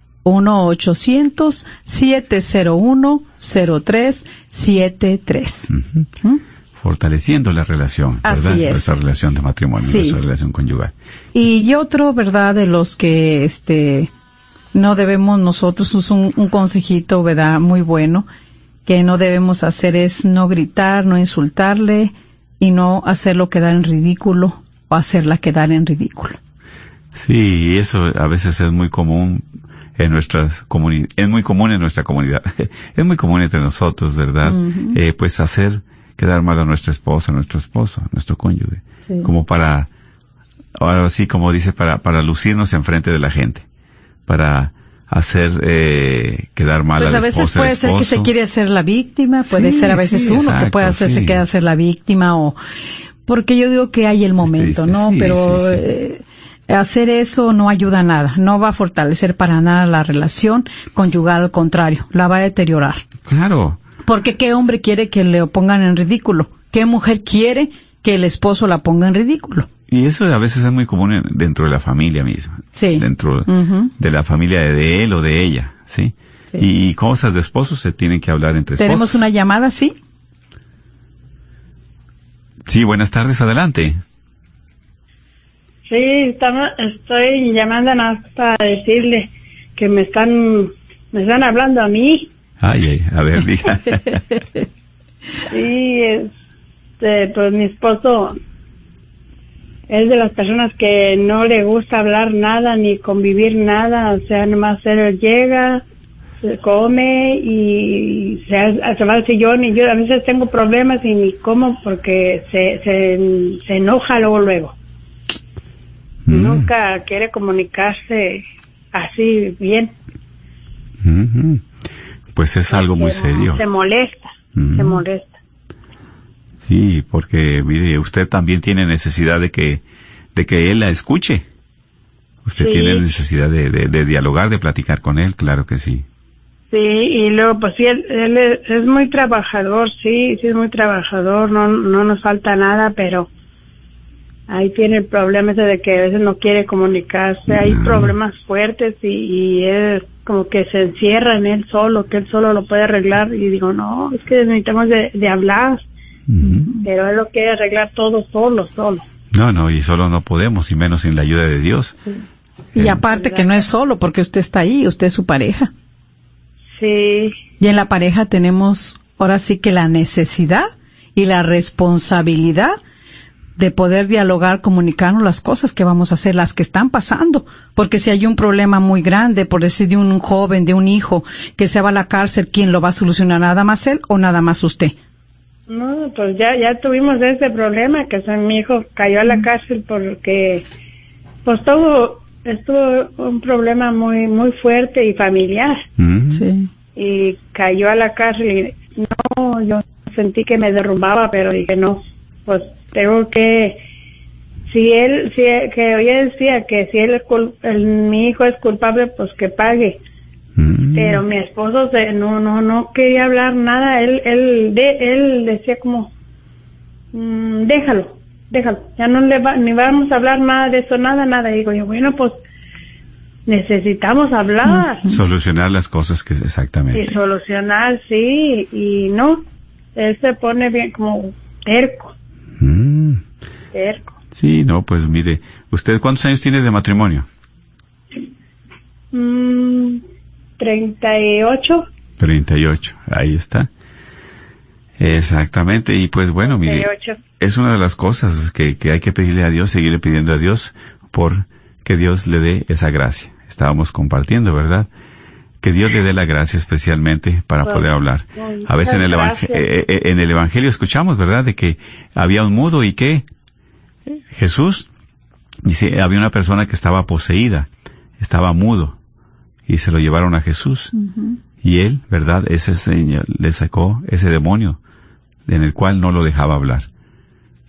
1-800-701-0373. Ujú. ¿Mm? Fortaleciendo la relación, ¿verdad? Así es. Nuestra relación de matrimonio, Sí. nuestra relación conyugal. Y otro, ¿verdad? De los que, este, no debemos nosotros, es un, un consejito, ¿verdad? Muy bueno, que no debemos hacer es no gritar, no insultarle y no hacerlo quedar en ridículo o hacerla quedar en ridículo. Sí, y eso a veces es muy común en nuestras comunidades, es muy común en nuestra comunidad, es muy común entre nosotros, ¿verdad? Eh, pues hacer quedar mal a nuestra esposa, a nuestro esposo, a nuestro cónyuge, Sí. como para, ahora sí como dice, para, para lucirnos enfrente de la gente, para hacer eh, quedar mal Pues a la veces puede ser que se quiere hacer la víctima, puede Sí, ser a veces sí, uno que puede hacerse sí. queda hacer la víctima o porque yo digo que hay el momento, triste, ¿no? Pero eh, hacer eso no ayuda a nada, no va a fortalecer para nada la relación conyugal, al contrario, la va a deteriorar. Claro, Porque qué hombre quiere que le pongan en ridículo, qué mujer quiere que el esposo la ponga en ridículo. Y eso a veces es muy común en- dentro de la familia misma, Sí. dentro de la familia de él o de ella, ¿sí? Sí. Y cosas de esposos se tienen que hablar entre Tenemos esposos. una llamada, sí. Sí, buenas tardes, adelante. Sí, estamos, estoy llamando para decirle que me están, me están hablando a mí. Ay, ay, a ver, diga. Sí, este, pues mi esposo es de las personas que no le gusta hablar nada ni convivir nada, o sea, nomás él llega, se come y se, ha- se va al sillón y yo a veces tengo problemas y ni como porque se, se, se enoja luego luego. Mm, Nunca quiere comunicarse así bien. ujú. Pues es algo muy Se- serio. Se molesta, Mm. se molesta. Sí, porque mire, usted también tiene necesidad de que, de que él la escuche. Usted Sí. tiene necesidad de, de, de dialogar, de platicar con él, claro que sí. Sí, y luego, pues sí, él, él es, es muy trabajador, sí, sí es muy trabajador, no, no nos falta nada, pero ahí tiene el problema ese de que a veces no quiere comunicarse, hay problemas fuertes y, y él como que se encierra en él solo, que él solo lo puede arreglar y digo, no, es que necesitamos de, de hablar, Pero él lo quiere arreglar todo solo, solo. No, no, y solo no podemos, y menos sin la ayuda de Dios. Y Eh, aparte que no es solo, porque usted está ahí, usted es su pareja. Sí, Y en la pareja tenemos ahora sí que la necesidad y la responsabilidad de poder dialogar, comunicarnos las cosas que vamos a hacer, las que están pasando. Porque si hay un problema muy grande, por decir de un joven, de un hijo, que se va a la cárcel, ¿quién lo va a solucionar? ¿Nada más él o nada más usted? No, pues ya, ya tuvimos ese problema que mi hijo cayó a la cárcel porque pues todo estuvo un problema muy muy fuerte y familiar Mm. Sí. y cayó a la cárcel y no, yo sentí que me derrumbaba, pero dije no, pues tengo que si él, si que ella decía que si él el- mi hijo es culpable, pues que pague. Mm. Pero mi esposo se, no, no, no quería hablar nada. Él, él, de, él decía como, "Mm, déjalo, déjalo. Ya no le va, ni vamos a hablar nada de eso, nada, nada. Y digo yo, bueno, pues necesitamos hablar Solucionar las cosas que y exactamente. solucionar, sí, y no. Él se pone bien como terco, Mm. terco. Sí, no, pues mire, ¿usted cuántos años tiene de matrimonio? Mm, 38, 38, ahí está. Exactamente, y pues bueno, mire, 38. es una de las cosas que, que hay que pedirle a Dios, seguirle pidiendo a Dios por que Dios le dé esa gracia. Estábamos compartiendo, ¿verdad? Que Dios le dé la gracia especialmente para poder hablar. A veces en el, gracias. eh, eh, en el Evangelio escuchamos, ¿verdad? De que había un mudo y que Jesús, dice, había una persona que estaba poseída, estaba mudo, y se lo llevaron a Jesús. Y él, ¿verdad? Ese señor le sacó ese demonio en el cual no lo dejaba hablar.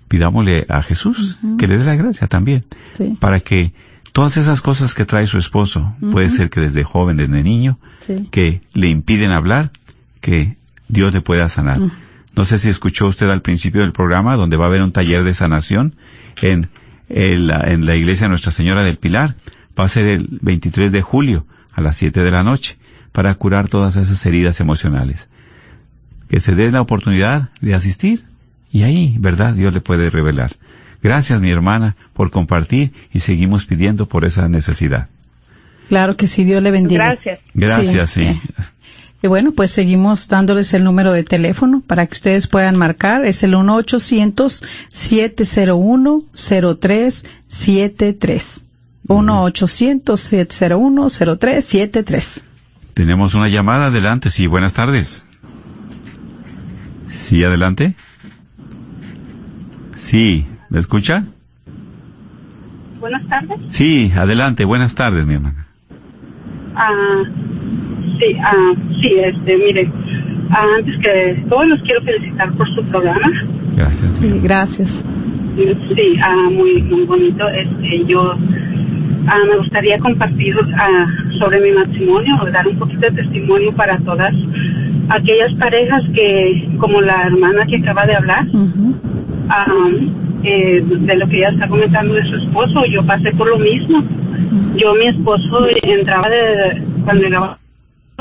Pidámosle a Jesús que le dé la gracia también, Sí. para que todas esas cosas que trae su esposo, puede ser que desde joven, desde niño, Sí. que le impiden hablar, que Dios le pueda sanar. No sé si escuchó usted al principio del programa, donde va a haber un taller de sanación en, en la iglesia Nuestra Señora del Pilar. Va a ser el 23 de julio a las 7 de la noche para curar todas esas heridas emocionales. Que se dé la oportunidad de asistir y ahí, ¿verdad? Dios le puede revelar. Gracias, mi hermana, por compartir y seguimos pidiendo por esa necesidad. Claro que sí, Dios le bendiga. Gracias. Gracias, sí. Sí. Y bueno, pues seguimos dándoles el número de teléfono para que ustedes puedan marcar. Es el 1-800-701-0373. 1-800-701-0373. Tenemos una llamada, adelante, sí, buenas tardes. Sí, adelante. Sí, ¿me escucha? Buenas tardes. Sí, adelante, buenas tardes, mi hermana. Ah, sí, ah, sí, este, mire, ah, antes que todo los quiero felicitar por su programa. Gracias. Sí, gracias. Sí, ah, muy, muy bonito. Este, yo ah, me gustaría compartir ah, sobre mi matrimonio, dar un poquito de testimonio para todas aquellas parejas que, como la hermana que acaba de hablar, ah, eh, de lo que ella está comentando de su esposo, yo pasé por lo mismo. Yo, mi esposo, entraba de, cuando llegaba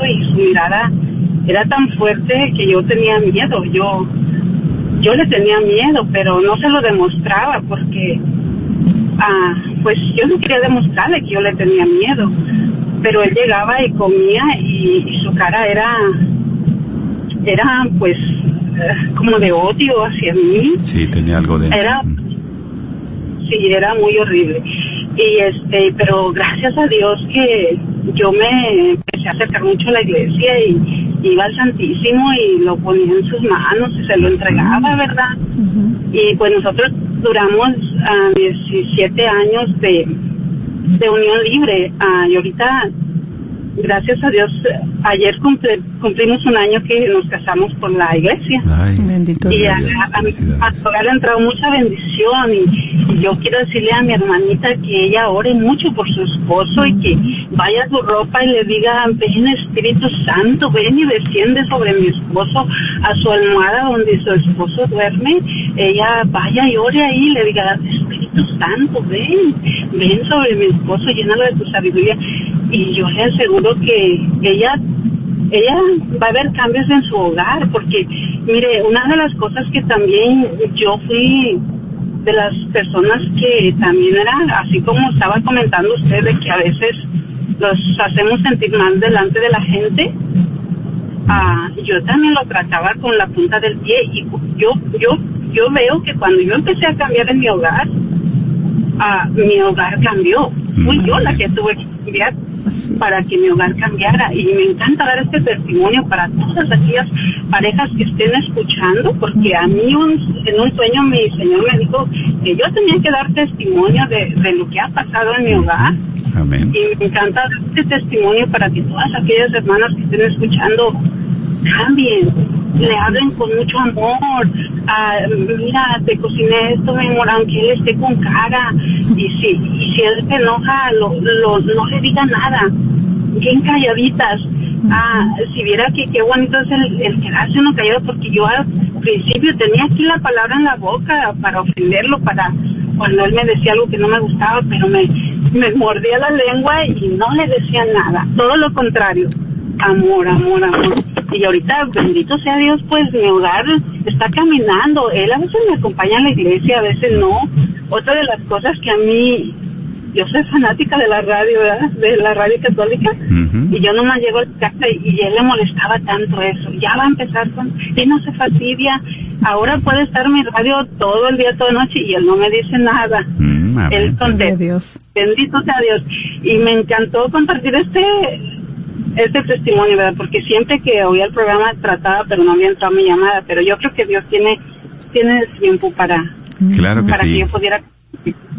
y su mirada era tan fuerte que yo tenía miedo. Yo, yo le tenía miedo, pero no se lo demostraba porque, ah, pues yo no quería demostrarle que yo le tenía miedo. Pero él llegaba y comía y, y su cara era, era pues eh, como de odio hacia mí Sí, tenía algo de... era sí era muy horrible y este pero gracias a Dios que yo me empecé a acercar mucho a la iglesia y iba al Santísimo y lo ponía en sus manos y se lo entregaba verdad y pues nosotros duramos ah, 17 años de de unión libre. Ah, y ahorita gracias a Dios ayer cumple- cumplimos un año que nos casamos con la iglesia. Ay, Bendito y a, Dios. a, a pastor le ha entrado mucha bendición y, y yo quiero decirle a mi hermanita que ella ore mucho por su esposo y que vaya a su ropa y le diga, ven Espíritu Santo, ven y desciende sobre mi esposo a su almohada donde su esposo duerme, ella vaya y ore ahí y le diga, Espíritu Santo, ven, ven sobre mi esposo, llénalo de tu sabiduría y yo le aseguro que ella ella va a haber cambios en su hogar, porque, mire, una de las cosas que también yo fui de las personas que también era, así como estaba comentando usted, de que a veces los hacemos sentir mal delante de la gente, ah, yo también lo trataba con la punta del pie y yo, yo, yo veo que cuando yo empecé a cambiar en mi hogar, ah, mi hogar cambió. Fui yo la que tuve que cambiar para que mi hogar cambiara. Y me encanta dar este testimonio para todas aquellas parejas que estén escuchando, porque a mí un- en un sueño mi Señor me dijo que yo tenía que dar testimonio de, de lo que ha pasado en mi hogar. Amén. Y me encanta dar este testimonio para que todas aquellas hermanas que estén escuchando cambien, le hablen con mucho amor. Ah, mira, te cociné esto, mi amor, aunque él esté con cara. Y si, y si él se enoja, lo, lo, no le diga nada. Bien calladitas. Ah, si viera que qué bonito es el, el quedarse uno callado, porque yo al principio tenía aquí la palabra en la boca para ofenderlo, para cuando él me decía algo que no me gustaba, pero me, me mordía la lengua y no le decía nada. Todo lo contrario amor, amor, amor. Y ahorita, bendito sea Dios, pues mi hogar está caminando. Él a veces me acompaña a la iglesia, a veces no. Otra de las cosas que a mí, yo soy fanática de la radio, ¿verdad? De la radio católica. Y yo nomás llego a casa y, y él le molestaba tanto eso. Ya va a empezar con, y no se fastidia. Ahora puede estar mi radio todo el día, toda la noche y él no me dice nada. Él contesta. Bendito sea Dios. Y me encantó compartir este este testimonio, ¿verdad? Porque siempre que oía el programa trataba, pero no había entrado mi llamada. Pero yo creo que Dios tiene tiene tiempo para, Claro que para sí. que yo pudiera...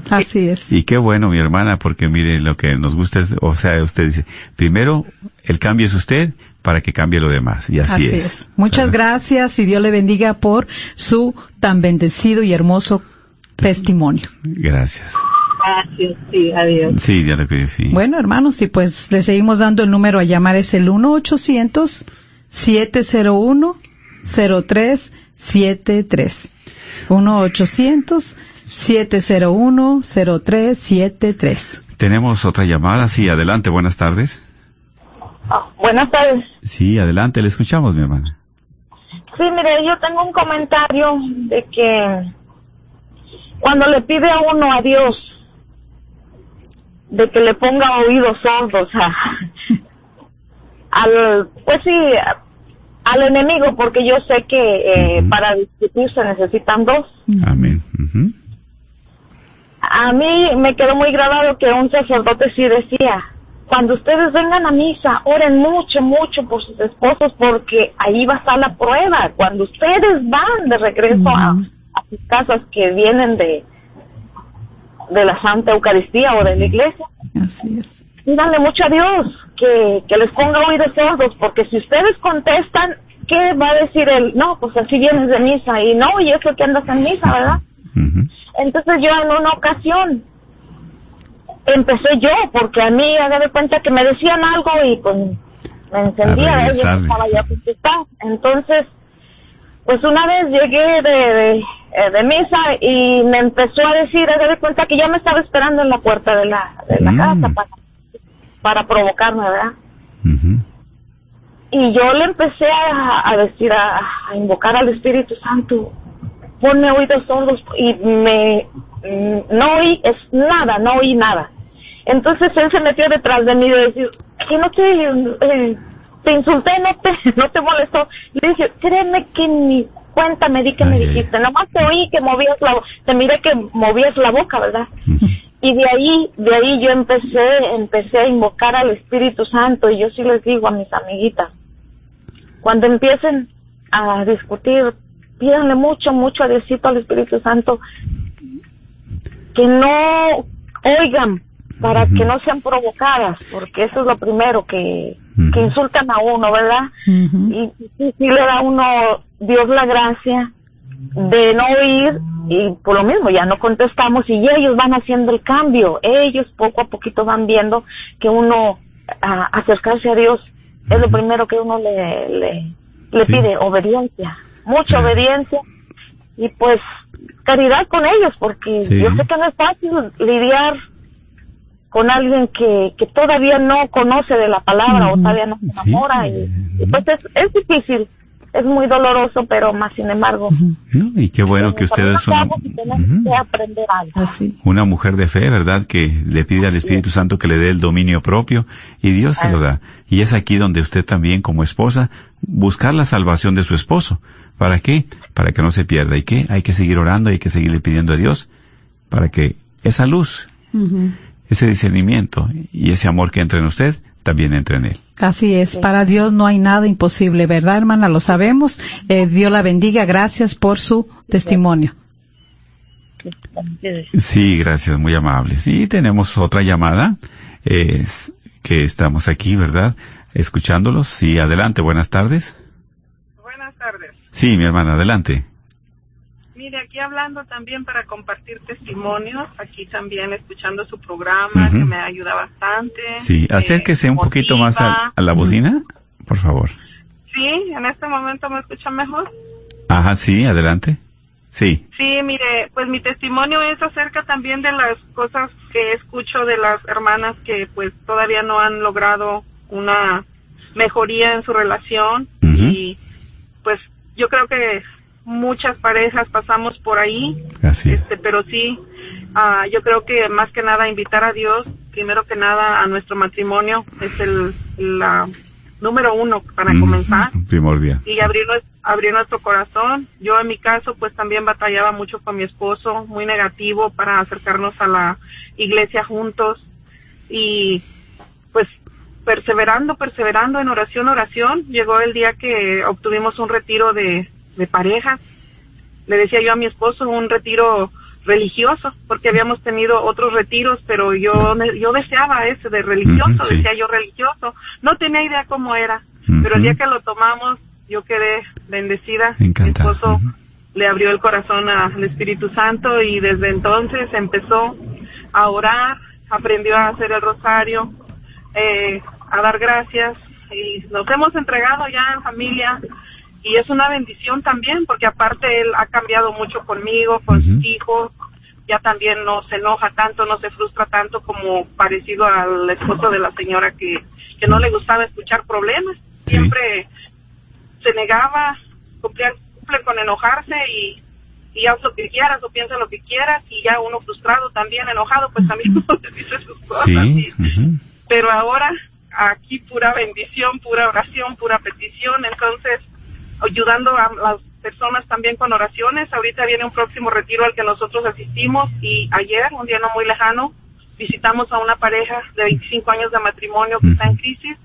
Así es. Y qué bueno, mi hermana, porque mire, lo que nos gusta es, o sea, usted dice, primero, el cambio es usted para que cambie lo demás. Y así, Así es. es. Muchas gracias y Dios le bendiga por su tan bendecido y hermoso testimonio. Gracias. Gracias, sí, adiós. Sí, ya lo que sí. Bueno, hermanos, y pues le seguimos dando el número a llamar, es el 1-800-701-0373. 1-800-701-0373. Tenemos otra llamada. Sí, adelante, buenas tardes. Buenas tardes. Sí, adelante, le escuchamos, mi hermana. Sí, mire, yo tengo un comentario de que cuando le pide a uno a Dios de que le ponga oídos sordos a, al, pues sí, al enemigo, porque yo sé que eh, para discutir se necesitan dos. Amén. A mí me quedó muy grabado que un sacerdote sí decía, cuando ustedes vengan a misa, oren mucho, mucho por sus esposos porque ahí va a estar la prueba. Cuando ustedes van de regreso a, a sus casas que vienen de, de la Santa Eucaristía o de la iglesia, Así es. pídanle mucho a Dios que, que les ponga oídos sordos porque si ustedes contestan, ¿qué va a decir él? No, pues así vienes de misa y no, y eso que andas en misa, ¿verdad? Entonces yo en una ocasión empecé yo, porque a mí haga de cuenta que me decían algo y pues me encendía, ¿eh? yo estaba ya. Entonces, pues una vez llegué de, de, eh, de misa y me empezó a decir, haga de cuenta que ya me estaba esperando en la puerta de la, de la Mm. casa para, para provocarme, ¿verdad? Y yo le empecé a, a decir, a, a invocar al Espíritu Santo, ponme oídos sordos y me mm, no oí es nada, no oí nada. Entonces él se metió detrás de mí de decir, que no te eh, te insulté, no te no te molestó. Le dije, créeme que ni cuenta me di que me dijiste, nomás te oí que movías la te miré que movías la boca, ¿verdad? Y de ahí, de ahí yo empecé, empecé a invocar al Espíritu Santo y yo sí les digo a mis amiguitas, cuando empiecen a discutir, pídanle mucho, mucho a Diosito, al Espíritu Santo, que no oigan para que no sean provocadas, porque eso es lo primero que, que insultan a uno, ¿verdad? Y sí, sí le da a uno Dios la gracia de no oír y por lo mismo ya no contestamos y ellos van haciendo el cambio, ellos poco a poquito van viendo que uno a acercarse a Dios es lo primero que uno le, le, le Sí. pide, obediencia, mucha obediencia y pues caridad con ellos porque Sí. yo sé que no es fácil lidiar con alguien que, que todavía no conoce de la palabra o todavía no se enamora y, y pues es, es difícil, es muy doloroso, pero más sin embargo, ¿No? Y qué bueno que que aprender algo. una mujer de fe, ¿verdad? Que le pide al Espíritu Santo que le dé el dominio propio y Dios se lo da. Y es aquí donde usted también como esposa buscar la salvación de su esposo. ¿Para qué? Para que no se pierda. ¿Y qué? Hay que seguir orando, hay que seguirle pidiendo a Dios para que esa luz, ese discernimiento y ese amor que entra en usted, también entra en él. Así es, para Dios no hay nada imposible, ¿verdad, hermana? Lo sabemos. Eh, Dios la bendiga. Gracias por su testimonio. Sí, gracias, muy amable. Sí, tenemos otra llamada, es que estamos aquí, ¿verdad? Escuchándolos. Sí, adelante, buenas tardes. Buenas tardes. Sí, mi hermana, adelante. Mire, aquí hablando también para compartir testimonios, aquí también escuchando su programa, que me ayuda bastante. Sí, me acérquese un poquito más a, la bocina, por favor. Sí, en este momento me escuchan mejor. Ajá, sí, adelante. Sí. Sí, mire, pues mi testimonio es acerca también de las cosas que escucho de las hermanas que pues todavía no han logrado una mejoría en su relación y pues yo creo que muchas parejas pasamos por ahí, Así es. este, pero sí, ah, yo creo que más que nada invitar a Dios, primero que nada a nuestro matrimonio es el la número uno para Mm, comenzar Primordial. y abrir, nues- abrir nuestro corazón. Yo en mi caso pues también batallaba mucho con mi esposo, muy negativo para acercarnos a la iglesia juntos y pues perseverando, perseverando en oración, oración, llegó el día que obtuvimos un retiro de, de pareja. Le decía yo a mi esposo un retiro religioso, porque habíamos tenido otros retiros, pero yo yo deseaba ese de religioso, sí. decía yo religioso. No tenía idea cómo era, pero el día que lo tomamos, yo quedé bendecida. Mi esposo le abrió el corazón al Espíritu Santo y desde entonces empezó a orar, aprendió a hacer el rosario, eh, a dar gracias y nos hemos entregado ya en familia y es una bendición también porque aparte él ha cambiado mucho conmigo, con sus hijos, ya también no se enoja tanto, no se frustra tanto como parecido al esposo de la señora que, que no le gustaba escuchar problemas, siempre se negaba, cumplía- cumple con enojarse y, y haz lo que quieras o piensa lo que quieras y ya uno frustrado también, enojado, pues también uno le dice sus cosas. Sí. ujú. Pero ahora aquí pura bendición, pura oración, pura petición, entonces ayudando a las personas también con oraciones. Ahorita viene un próximo retiro al que nosotros asistimos y ayer, un día no muy lejano, visitamos a una pareja de 25 años de matrimonio que está en crisis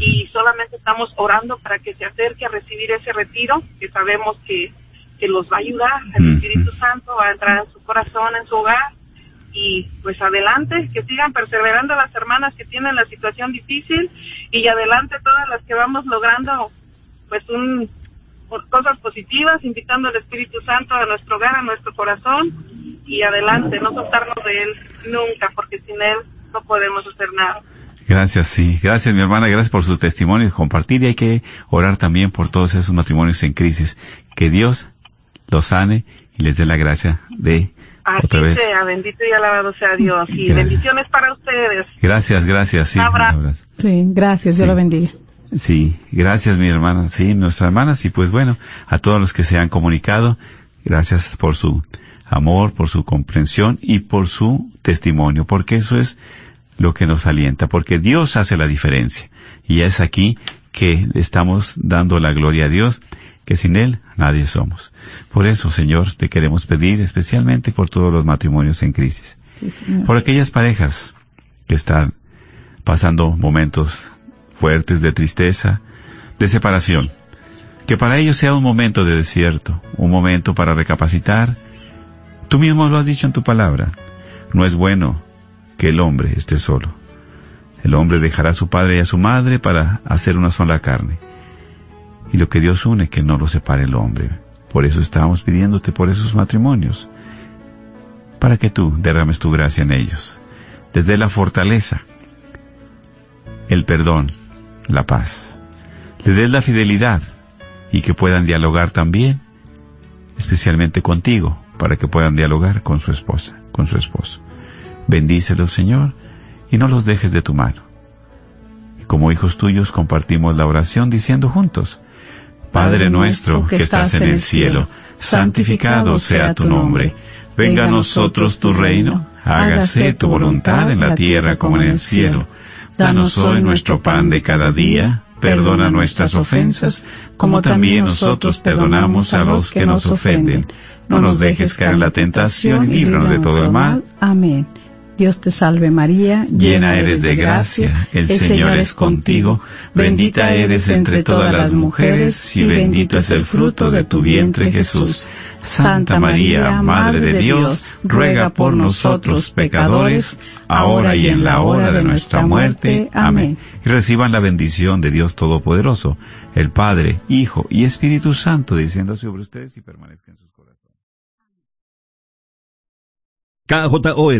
y solamente estamos orando para que se acerque a recibir ese retiro, que sabemos que, que los va a ayudar, el Espíritu Santo va a entrar en su corazón, en su hogar y pues adelante, que sigan perseverando las hermanas que tienen la situación difícil y adelante todas las que vamos logrando pues un cosas positivas, invitando al Espíritu Santo a nuestro hogar, a nuestro corazón y adelante, no soltarnos de él nunca, porque sin él no podemos hacer nada. Gracias, sí. Gracias, mi hermana. Gracias por su testimonio y compartir. Y hay que orar también por todos esos matrimonios en crisis. Que Dios los sane y les dé la gracia de Así otra vez. sea, bendito y alabado sea Dios. Y Gracias. bendiciones para ustedes. Gracias, gracias. Sí, Un abrazo. un abrazo. Sí, gracias. Dios Sí. la bendiga. Sí, gracias mi hermana, sí, nuestras hermanas y pues bueno, a todos los que se han comunicado, gracias por su amor, por su comprensión y por su testimonio, porque eso es lo que nos alienta, porque Dios hace la diferencia y es aquí que estamos dando la gloria a Dios, que sin Él nadie somos. Por eso, Señor, te queremos pedir especialmente por todos los matrimonios en crisis, Sí, señor. por aquellas parejas que están pasando momentos fuertes de tristeza, de separación. Que para ellos sea un momento de desierto, un momento para recapacitar. Tú mismo lo has dicho en tu palabra. No es bueno que el hombre esté solo. El hombre dejará a su padre y a su madre para hacer una sola carne. Y lo que Dios une, que no lo separe el hombre. Por eso estamos pidiéndote por esos matrimonios, para que tú derrames tu gracia en ellos. Desde la fortaleza, el perdón, la paz. Le des la fidelidad y que puedan dialogar también, especialmente contigo, para que puedan dialogar con su esposa, con su esposo. Bendícelos, Señor, y no los dejes de tu mano. Y como hijos tuyos compartimos la oración diciendo juntos, Padre nuestro que estás en el cielo, santificado sea tu nombre. Venga a nosotros tu reino, hágase tu voluntad en la tierra como en el cielo. Danos hoy nuestro pan de cada día, perdona nuestras ofensas, como también nosotros perdonamos a los que nos ofenden. no nos dejes caer en la tentación y líbranos de todo el mal. Amén. Dios te salve María, Llena eres de gracia, el Señor es contigo, bendita eres entre todas las mujeres y bendito es el fruto de tu vientre Jesús. Santa María, Madre de Dios, ruega por nosotros pecadores, ahora y en la hora de nuestra muerte. Amén. Y reciban la bendición de Dios Todopoderoso, el Padre, Hijo y Espíritu Santo, diciendo sobre ustedes y permanezcan en sus corazones. KJOR